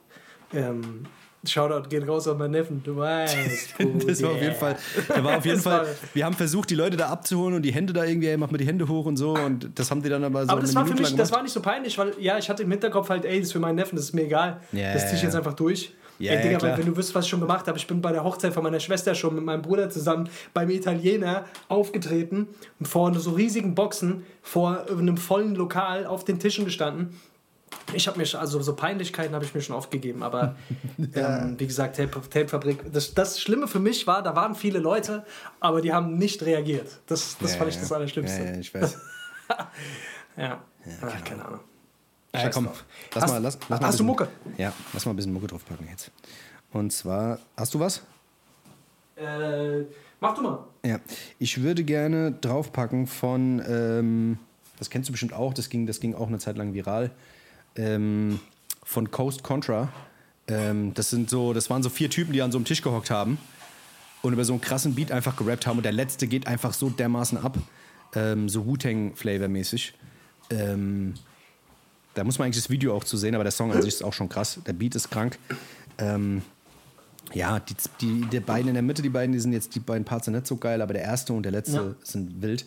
Ähm, Shoutout geht raus auf meinen Neffen, du weißt. Das war auf jeden Fall, war auf jeden Fall, wir haben versucht, die Leute da abzuholen und die Hände da irgendwie, ey, mach mal die Hände hoch und so und das haben die dann aber so Aber das war für Minute mich, lang das war nicht so peinlich, weil ja, ich hatte im Hinterkopf halt, ey, das ist für meinen Neffen, das ist mir egal. Ja, das ja, ziehe ich jetzt ja. einfach durch. Ja, ey, ja, Digga, weil wenn du wüsstest, was ich schon gemacht habe, ich bin bei der Hochzeit von meiner Schwester schon mit meinem Bruder zusammen beim Italiener aufgetreten und vor so riesigen Boxen, vor einem vollen Lokal auf den Tischen gestanden. Ich habe mir schon, also so Peinlichkeiten habe ich mir schon aufgegeben, aber ähm, wie gesagt, Tape, Tapefabrik. Das, das Schlimme für mich war, da waren viele Leute, aber die haben nicht reagiert. Das, das Ja, fand ich ja. das Allerschlimmste. Ja, ja, ich weiß. Ja, Ach, keine Ahnung. Ja, Scheiß komm, drauf. lass Hast- mal, lass, lass mal hast du ein bisschen- Mucke? Ja, lass mal ein bisschen Mucke draufpacken jetzt. Und zwar, hast du was? Äh, mach du mal. Ja, ich würde gerne draufpacken von, ähm, das kennst du bestimmt auch, das ging, das ging auch eine Zeit lang viral, ähm, von Coast Contra. Ähm, das sind so, das waren so vier Typen, die an so einem Tisch gehockt haben und über so einen krassen Beat einfach gerappt haben und der letzte geht einfach so dermaßen ab, ähm, so Wu-Tang-Flavor-mäßig. Ähm, da muss man eigentlich das Video auch zu sehen, aber der Song an sich ist auch schon krass. Der Beat ist krank. Ähm, ja, die, die, die beiden in der Mitte, die beiden, die sind jetzt, die beiden Parts sind nicht so geil, aber der erste und der letzte Ja. sind wild.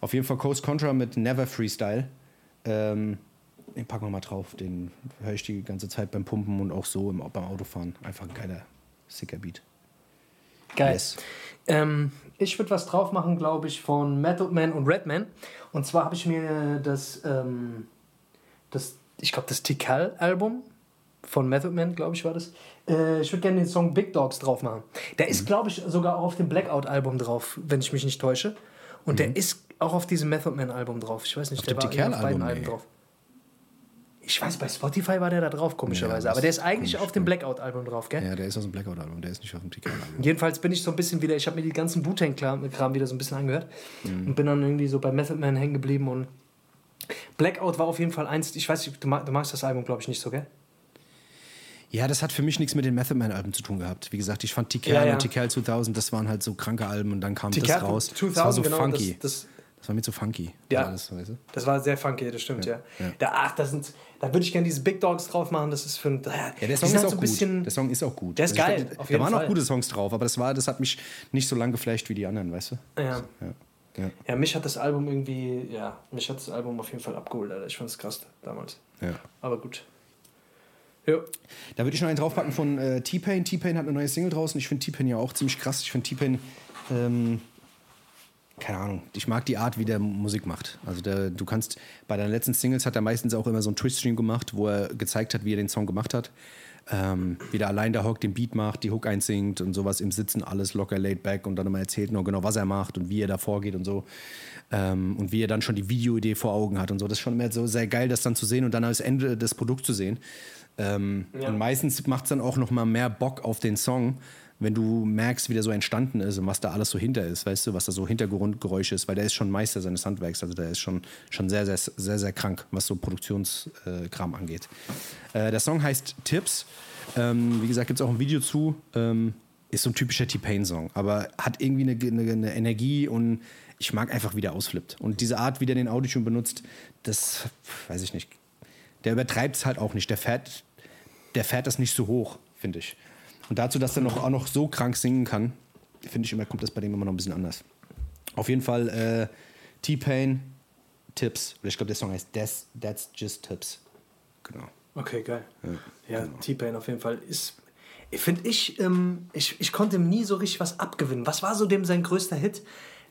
Auf jeden Fall Coast Contra mit Never Freestyle. Ähm, den packen wir mal drauf. Den höre ich die ganze Zeit beim Pumpen und auch so im, beim Autofahren. Einfach ein geiler, sicker Beat. Geil. Yes. Ähm, ich würde was drauf machen, glaube ich, von Method Man und Redman. Und zwar habe ich mir das, ähm, das ich glaube, das Tikal-Album von Method Man, glaube ich, war das. Äh, ich würde gerne den Song Big Dogs drauf machen. Der Mhm. ist, glaube ich, sogar auch auf dem Blackout-Album drauf, wenn ich mich nicht täusche. Und der ist auch auf diesem Method Man-Album drauf. Ich weiß nicht, Mhm. Auf der war auf beiden Alben drauf. Ich weiß, bei Spotify war der da drauf, komischerweise. Ja, Aber der ist das- eigentlich komisch, auf dem Blackout-Album drauf, gell? Ja, der ist aus dem Blackout-Album, der ist nicht auf dem TK-Album. Jedenfalls bin ich so ein bisschen wieder, ich habe mir die ganzen Wu-Tang-Kram wieder so ein bisschen angehört und bin dann irgendwie so bei Method Man hängen geblieben und Blackout war auf jeden Fall eins, ich weiß nicht, du, mag, du magst das Album, glaube ich, nicht so, gell? Ja, das hat für mich nichts mit den Method Man-Alben zu tun gehabt. Wie gesagt, ich fand TK Ja, ja. und TK 2000, das waren halt so kranke Alben und dann kam das TK raus. 2000, das war so genau, funky. Das, das, Das war mir zu funky. Ja. Alles, weißt du? das war sehr funky, das stimmt, ja. ja. Da, ach, das sind, da würde ich gerne diese Big Dogs drauf machen, das ist für ein... Ja, der Song ist halt auch so gut. bisschen- der Song ist auch gut. Der ist Also geil, glaub, auf Da jeden waren Fall. auch gute Songs drauf, aber das, war, das hat mich nicht so lang geflasht wie die anderen, weißt du? Ja. Ja. Ja. ja, mich hat das Album irgendwie, ja, mich hat das Album auf jeden Fall abgeholt, Alter. Ich fand es krass damals. Ja. Aber gut. Ja. Da würde ich noch einen draufpacken von äh, T-Pain. T-Pain hat eine neue Single draußen. Ich finde T-Pain ja auch ziemlich krass. Ich finde T-Pain, ähm, keine Ahnung, ich mag die Art, wie der Musik macht. Also der, du kannst, bei deinen letzten Singles hat er meistens auch immer so einen Twitch-Stream gemacht, wo er gezeigt hat, wie er den Song gemacht hat. Ähm, wie der allein da hockt, den Beat macht, die Hook einsingt und sowas im Sitzen, alles locker laid back und dann immer erzählt noch genau, was er macht und wie er da vorgeht und so. Ähm, und wie er dann schon die Videoidee vor Augen hat und so. Das ist schon immer so sehr geil, das dann zu sehen und dann als Ende des Produkts zu sehen. Ähm, Ja. Und meistens macht es dann auch noch mal mehr Bock auf den Song, wenn du merkst, wie der so entstanden ist und was da alles so hinter ist, weißt du, was da so Hintergrundgeräusche ist, weil der ist schon Meister seines Handwerks, also der ist schon, schon sehr, sehr, sehr, sehr krank, was so Produktionskram angeht. Äh, der Song heißt Tips. Ähm, wie gesagt, gibt es auch ein Video zu. Ähm, ist so ein typischer T-Pain-Song, aber hat irgendwie eine, eine, eine Energie und ich mag einfach, wie der ausflippt. Und diese Art, wie der den Autotune benutzt, das weiß ich nicht. Der übertreibt es halt auch nicht. Der fährt, der fährt das nicht so hoch, finde ich. Und dazu, dass er noch, auch noch so krank singen kann, finde ich immer, kommt das bei dem immer noch ein bisschen anders. Auf jeden Fall äh, T-Pain, Tips. Oder ich glaube, der Song heißt That's, That's Just Tips. Genau. Okay, geil. Ja, T-Pain auf jeden Fall ist. Finde ich, ähm, ich, ich konnte ihm nie so richtig was abgewinnen. Was war so dem sein größter Hit?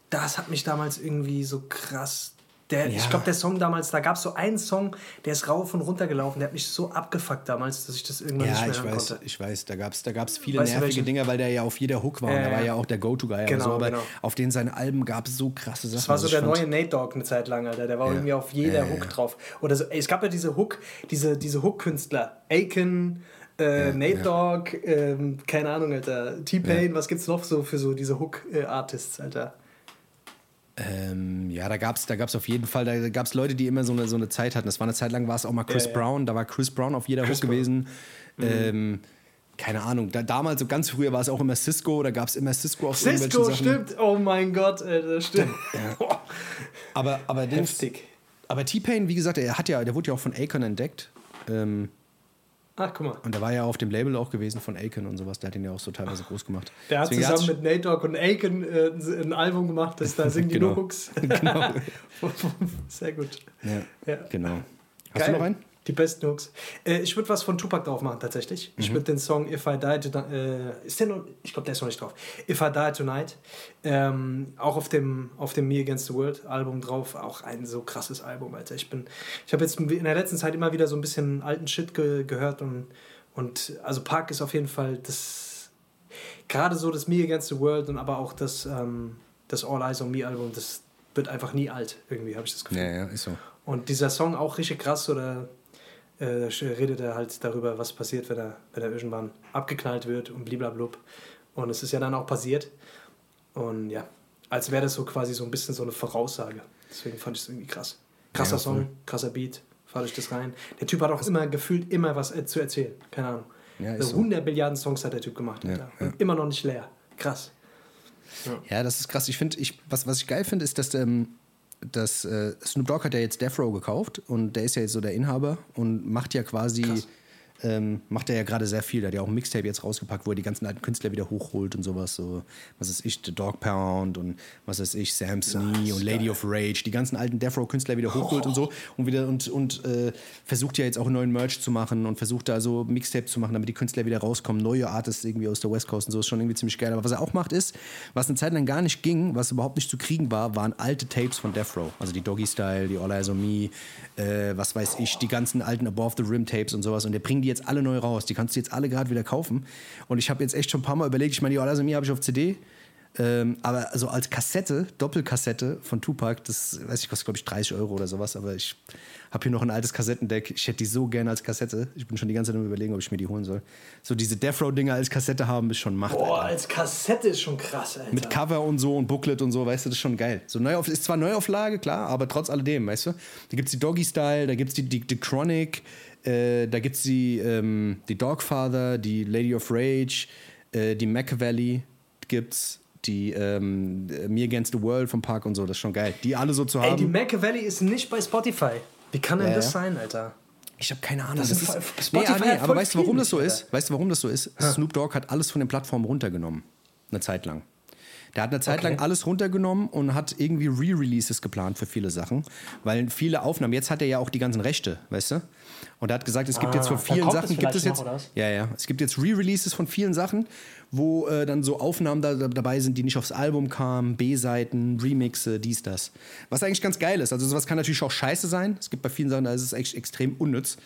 Das hat mich damals irgendwie so krass. Der, Ja. Ich glaube, der Song damals, da gab es so einen Song, der ist rauf und runter gelaufen. Der hat mich so abgefuckt damals, dass ich das irgendwann nicht Ja, mehr ich hören weiß, konnte. ich weiß. Da gab es da gab's viele Weißt nervige? Dinger, weil der ja auf jeder Hook war. Ja, und der war ja. ja auch der Go-To-Guy. Genau, so, aber genau. auf den seinen Alben gab es so krasse Sachen. Das war so der fand- neue Nate Dogg eine Zeit lang, Alter. Der war Ja. irgendwie auf jeder Ja, ja, Hook ja. drauf. Oder so, ey, es gab ja diese Hook, diese, diese Hook-Künstler. Aiken, äh, Nate Dogg, ähm, keine Ahnung, Alter. T-Pain, was gibt's noch so für so diese Hook-Artists, Alter? Ähm, ja, da gab es da gab's auf jeden Fall, da gab es Leute, die immer so eine, so eine Zeit hatten. Das war eine Zeit lang, war es auch mal Chris Ja, ja. Brown, da war Chris Brown auf jeder Chris Hook Brown. Mhm. gewesen. Ähm, keine Ahnung, da, damals, so ganz früher war es auch immer Cisco, da gab es immer Cisco auf Cisco, Sachen. stimmt. Oh mein Gott, Alter, stimmt. Boah, Aber, aber, aber T-Pain, wie gesagt, er hat ja, der wurde ja auch von Akon entdeckt. Ähm, Ach, guck mal. Und der war ja auf dem Label auch gewesen von Aiken und sowas. Der hat ihn ja auch so teilweise groß gemacht. Der hat Deswegen zusammen mit Nate Dogg und Aiken äh, ein Album gemacht, das da singen die Genau. nur Hooks. Genau. Sehr gut. Ja, Ja. genau. Hast Geil. du noch einen? Die besten Hooks. Äh, ich würde was von Tupac drauf machen, tatsächlich. Mhm. Ich würde den Song If I Die Tonight. Äh, ist der noch? Ich glaube, der ist noch nicht drauf. If I Die Tonight. Ähm, auch auf dem, auf dem Me Against the World Album drauf. Auch ein so krasses Album, Alter. Ich bin. Ich habe jetzt in der letzten Zeit immer wieder so ein bisschen alten Shit ge gehört und, und also Park ist auf jeden Fall das. Gerade so das Me Against the World und aber auch das, ähm, das All Eyes on Me Album, das wird einfach nie alt, irgendwie, habe ich das Gefühl. Ja, ja, ist so. Und dieser Song auch richtig krass, oder äh, redet er halt darüber, was passiert, wenn er, wenn er irgendwann abgeknallt wird und bliblablub. Und es ist ja dann auch passiert. Und ja, als wäre das so quasi so ein bisschen so eine Voraussage. Deswegen fand ich es irgendwie krass. Krasser Ja. Song, krasser Beat, fahre ich das rein. Der Typ hat auch immer gefühlt immer was äh, zu erzählen. Keine Ahnung. Ja, Also so. 100 Milliarden Songs hat der Typ gemacht. Ja, ja. Und immer noch nicht leer. Krass. Ja, das ist krass. Ich finde, ich, was, was ich geil finde, ist, dass, ähm, dass äh, Snoop Dogg hat ja jetzt Death Row gekauft und der ist ja jetzt so der Inhaber und macht ja quasi, Krass. Ähm, macht er ja gerade sehr viel. Der hat ja auch ein Mixtape jetzt rausgepackt, wo er die ganzen alten Künstler wieder hochholt und sowas. So, was ist ich, The Dog Pound und was ist ich, Sam Snee und Lady geil. of Rage, die ganzen alten Death Row Künstler wieder hochholt und so und wieder und, und äh, versucht ja jetzt auch einen neuen Merch zu machen und versucht da so Mixtape zu machen, damit die Künstler wieder rauskommen, neue Artists irgendwie aus der West Coast und so, ist schon irgendwie ziemlich geil. Aber was er auch macht ist, was eine Zeit lang gar nicht ging, was überhaupt nicht zu kriegen war, waren alte Tapes von Death Row. Also die Doggy Style, die All Eyes on Me, äh, was weiß ich, die ganzen alten Above the Rim Tapes und sowas und der bringt die jetzt alle neu raus. Die kannst du jetzt alle gerade wieder kaufen. Und ich habe jetzt echt schon ein paar Mal überlegt, ich meine, die All Eyes habe ich auf CD, ähm, aber also als Kassette, Doppelkassette von Tupac, das weiß ich, kostet glaube ich 30 Euro oder sowas, aber ich habe hier noch ein altes Kassettendeck. Ich hätte die so gerne als Kassette. Ich bin schon die ganze Zeit am überlegen, ob ich mir die holen soll. So diese Death Row Dinger als Kassette haben, ist schon Macht. Boah, Alter. als Kassette ist schon krass, Alter. Mit Cover und so und Booklet und so, weißt du, das ist schon geil. So Neuauf ist zwar Neuauflage, klar, aber trotz alledem, weißt du. Da gibt es die Doggy Style, da gibt es die, die, die Chronic, äh, da gibt es die, ähm, die Dogfather, die Lady of Rage, äh, die Machiavelli gibt's, die ähm, Me Against the World vom Park und so, das ist schon geil. Die alle so zu Ey, die haben. Machiavelli ist nicht bei Spotify. Wie kann denn Ja, das ja. sein, Alter? Ich habe keine Ahnung. Das Das ist, nee, Spotify nee, hat aber weißt du, warum das so ist? Weißt du, warum das so ist? Snoop Dogg hat alles von den Plattformen runtergenommen. Eine Zeit lang. Der hat eine Zeit Okay. lang alles runtergenommen und hat irgendwie Re-Releases geplant für viele Sachen. Weil viele Aufnahmen, jetzt hat er ja auch die ganzen Rechte, weißt du? Und er hat gesagt, es gibt Ah, jetzt von vielen Sachen, gibt es noch, jetzt, was? ja, ja, es gibt jetzt Re-Releases von vielen Sachen, wo äh, dann so Aufnahmen da, da, dabei sind, die nicht aufs Album kamen, B-Seiten, Remixe, dies, das. Was eigentlich ganz geil ist. Also sowas kann natürlich auch scheiße sein. Es gibt bei vielen Sachen, da ist es echt extrem unnütz.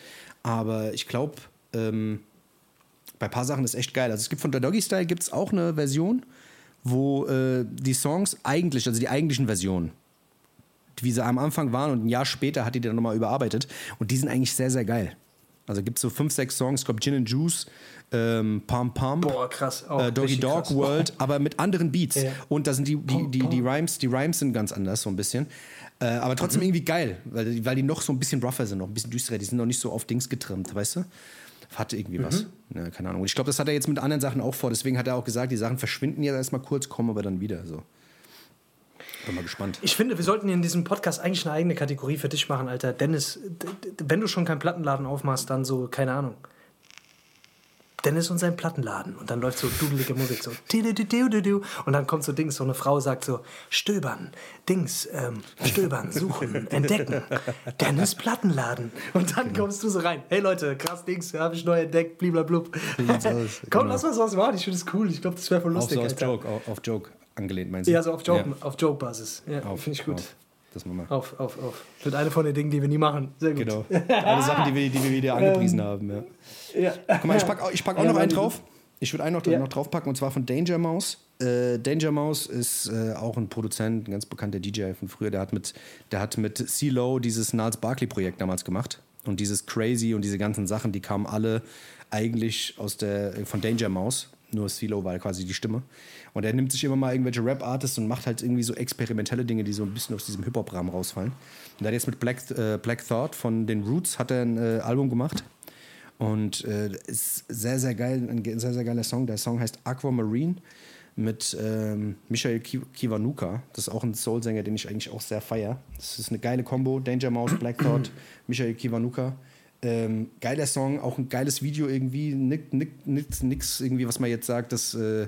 Aber ich glaube, ähm, bei ein paar Sachen ist echt geil. Also es gibt von der Doggy Style gibt es auch eine Version, wo äh, die Songs eigentlich, also die eigentlichen Versionen, wie sie am Anfang waren und ein Jahr später hat die dann nochmal überarbeitet. Und die sind eigentlich sehr, sehr geil. Also gibt es so fünf, sechs Songs, ich glaube Gin and Juice, ähm, Pam Pam, Boah, krass. Äh, Doggy Dog krass. World, aber mit anderen Beats. Ja. Und da sind die, die, die, die. Rhymes, die Rhymes sind ganz anders, so ein bisschen. Äh, aber trotzdem Mhm. irgendwie geil, weil, die- weil die noch so ein bisschen rougher sind, noch ein bisschen düsterer, die sind noch nicht so auf Dings getrimmt, weißt du? Hatte irgendwie was. Mhm. Ja, keine Ahnung. Und ich glaube, das hat er jetzt mit anderen Sachen auch vor. Deswegen hat er auch gesagt, die Sachen verschwinden jetzt erstmal kurz, kommen aber dann wieder. So. Bin mal gespannt. Ich finde, wir sollten in diesem Podcast eigentlich eine eigene Kategorie für dich machen, Alter. Dennis, wenn du schon keinen Plattenladen aufmachst, dann so, keine Ahnung. Dennis und sein Plattenladen. Und dann läuft so dudelige Musik, so. Und dann kommt so Dings, so eine Frau sagt so: Stöbern, Dings, ähm, stöbern, suchen, entdecken. Dennis Plattenladen. Und dann kommst du so rein: Hey Leute, krass Dings, habe ich neu entdeckt, bliblablub. Komm, genau. lass mal sowas machen. Ich finde das cool. Ich glaube, das wäre voll lustig. so aus Alter. Joke, auf, auf Joke angelehnt, meinst du? Ja, so auf Joke- auf Joke-Basis. ja, Auf- finde ich gut. auf. Das machen wir. Auf, auf, auf. Wird eine von den Dingen, die wir nie machen. Sehr gut. Genau. Alle Sachen, die wir, die wir wieder angepriesen haben. Ja. Ja. Guck mal, ich pack, auch- ich pack auch noch einen drauf. Ich würde einen noch, noch draufpacken und zwar von Danger Mouse. Äh, Danger Mouse ist äh, auch ein Produzent, ein ganz bekannter DJ von früher. Der hat mit, der hat mit CeeLo dieses Niles Barkley Projekt damals gemacht. Und dieses Crazy und diese ganzen Sachen, die kamen alle eigentlich aus der, von Danger Mouse. Nur CeeLo war quasi die Stimme. Und er nimmt sich immer mal irgendwelche Rap-Artists und macht halt irgendwie so experimentelle Dinge, die so ein bisschen aus diesem Hip-Hop-Rahmen rausfallen. Und er hat jetzt mit Black, äh, Black Thought von den Roots hat er ein äh, Album gemacht. Und äh, ist sehr, sehr geil, ein sehr, sehr geiler Song. Der Song heißt Aquamarine mit ähm, Michael Ki- Kiwanuka. Das ist auch ein Soul-Sänger, den ich eigentlich auch sehr feiere. Das ist eine geile Kombo. Danger Mouse, Black Thought, Michael Kiwanuka. Ähm, geiler Song, auch ein geiles Video irgendwie. Nick, nix, nix irgendwie, was man jetzt sagt, das äh,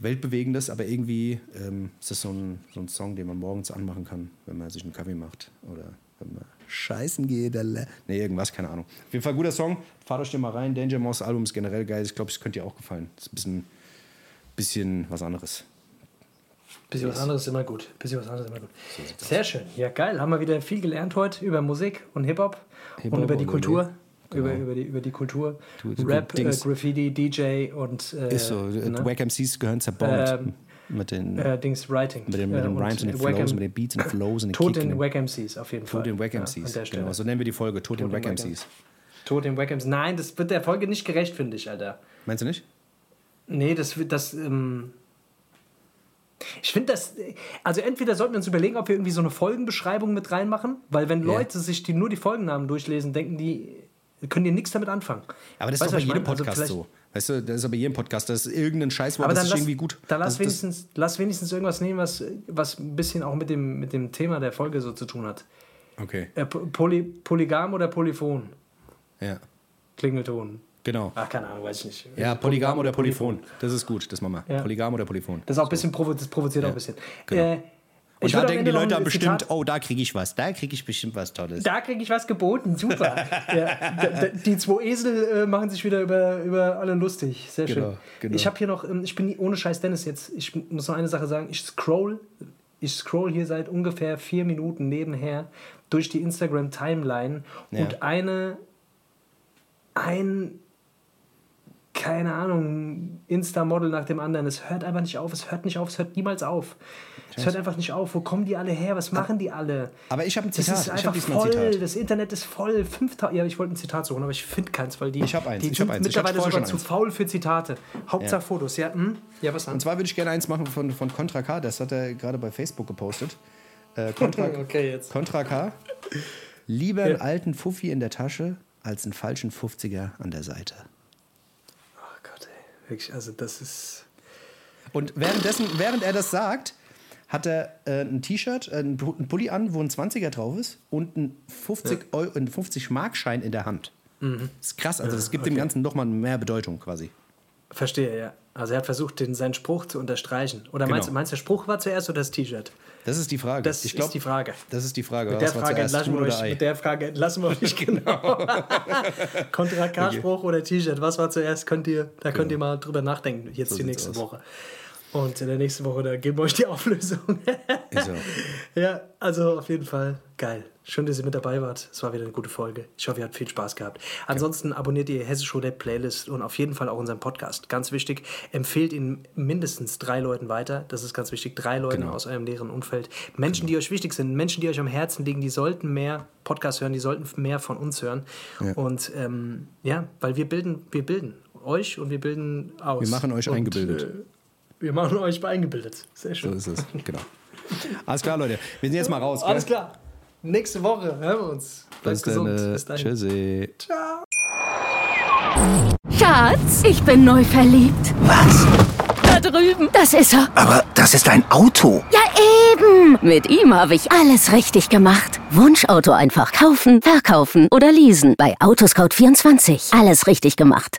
weltbewegendes, aber irgendwie ähm, ist das so ein, so ein Song, den man morgens anmachen kann, wenn man sich einen Kaffee macht oder wenn man scheißen geht. Alle. Nee, irgendwas, keine Ahnung. Auf jeden Fall guter Song. Fahrt euch den mal rein. Danger Mouse Album ist generell geil. Ich glaube, es könnte dir auch gefallen. Ist ein bisschen, bisschen was anderes. Bisschen was anderes ist immer gut. Bisschen was anderes immer gut. Sehr schön. Ja, geil. Haben wir wieder viel gelernt heute über Musik und Hip-Hop Hip-Hop und über die und Kultur. Genau. Über, über, die, über die Kultur. Du- du- Rap, äh. Graffiti, DJ und äh, Ist so. ne? Wack MCs gehören zerbaut. Ähm, mit den, äh, Dings Writing. mit den, mit Äh, den und Rhymes und den Wack Flows, mit den Beats und den Flows und den Tod Kick. den und- Wack MCs auf jeden Fall. Tod den Wack Ja, MCs. Stelle. genau, so nennen wir die Folge. Tod den den Wack MCs. Tod den Wack MCs. Nein, das wird der Folge nicht gerecht, finde ich, Alter. Meinst du nicht? Nee, das wird das. Ähm ich finde das. Also, entweder sollten wir uns überlegen, ob wir irgendwie so eine Folgenbeschreibung mit reinmachen, weil, wenn Ja. Leute sich die, nur die Folgennamen durchlesen, denken die, können die nichts damit anfangen. Aber das Weißt ist doch bei jedem? Also Podcast vielleicht- so. Weißt du, das ist ja bei jedem Podcast. Das ist irgendein Scheißwort, Aber das ist lass, irgendwie gut. dann lass, das, das, wenigstens, lass wenigstens irgendwas nehmen, was, was ein bisschen auch mit dem, mit dem Thema der Folge so zu tun hat. Okay, Äh, Po- Poly, Polygam oder Polyphon? ja. Klingelton. Genau. Ach, keine Ahnung, weiß ich nicht. Ja, Polygam oder Polyphon. Das ist gut, das machen wir. Ja. Polygam oder Polyphon. Das ist auch ein bisschen provo das provoziert auch ein bisschen. genau. Äh, Und ich da denken die Leute dann bestimmt, Zitat- oh, da kriege ich was, da kriege ich bestimmt was Tolles. Da kriege ich was geboten, super. ja, die zwei Esel äh, machen sich wieder über, über alle lustig. Sehr schön. Genau, genau. Ich habe hier noch, ähm, ich bin ohne Scheiß Dennis jetzt, ich muss noch eine Sache sagen, ich scroll, ich scroll hier seit ungefähr vier Minuten nebenher durch die Instagram-Timeline Ja. und eine, ein, keine Ahnung, Insta-Model nach dem anderen, es hört einfach nicht auf, es hört nicht auf, es hört niemals auf. Es hört einfach nicht auf. Wo kommen die alle her? Was machen die alle? Aber ich habe ein Das Zitat. ist Ich einfach habe voll. Das Internet ist voll. 5000. Ja, ich wollte ein Zitat suchen, aber ich finde keins, weil die, Ich hab eins, die ich sind eins. Ich mittlerweile vorher sogar zu eins. faul für Zitate. Hauptsache Fotos. Ja, hm? ja was Und an? zwar würde ich gerne eins machen von, von Contra K. Das hat er gerade bei Facebook gepostet. Äh, Contra, Okay, jetzt. Contra K. Lieber einen alten Fuffi in der Tasche als einen falschen 50er an der Seite. Wirklich, also das ist. Und währenddessen, während er das sagt, hat er äh, ein T-Shirt, äh, einen Pu- einen Pulli an, wo ein 20er drauf ist und einen 50, Euro, einen 50 Markschein in der Hand. Mhm. Das ist krass, also das gibt dem Ganzen nochmal mehr Bedeutung quasi. Verstehe, ja. Also er hat versucht, den, seinen Spruch zu unterstreichen. Oder meinst, Genau. meinst du, der Spruch war zuerst oder das T-Shirt? Das ist die Frage. Das glaub, ist die Frage. Das ist die Frage. Mit der, Frage entlassen wir euch, mit der Frage entlassen wir euch genau. Kontra K-Spruch oder T-Shirt. Was war zuerst? Könnt ihr, da könnt ihr mal drüber nachdenken, jetzt So die nächste aus. Woche. Und in der nächsten Woche, da geben wir euch die Auflösung. Ja, also auf jeden Fall geil. Schön, dass ihr mit dabei wart. Es war wieder eine gute Folge. Ich hoffe, ihr habt viel Spaß gehabt. Ansonsten abonniert ihr Hessisch Roulette Playlist und auf jeden Fall auch unseren Podcast. Ganz wichtig, empfehlt ihn mindestens drei Leuten weiter. Das ist ganz wichtig. Drei Leuten Genau. aus eurem näheren Umfeld. Menschen, die euch wichtig sind, Menschen, die euch am Herzen liegen, die sollten mehr Podcast hören, die sollten mehr von uns hören. Und ähm, ja, weil wir bilden, wir bilden euch und wir bilden aus. Wir machen euch und, eingebildet. Äh, wir machen euch eingebildet. Sehr schön. So ist es. Genau. Alles klar, Leute. Wir sind jetzt mal raus. Alles gell? klar. Nächste Woche hören wir uns. Bleibt Bis gesund. dann. Bis dahin. Tschüssi. Schatz, ich bin neu verliebt. Was? Da drüben. Das ist er. Aber das ist ein Auto. Ja, eben. Mit ihm habe ich alles richtig gemacht. Wunschauto einfach kaufen, verkaufen oder leasen. Bei Autoscout24. Alles richtig gemacht.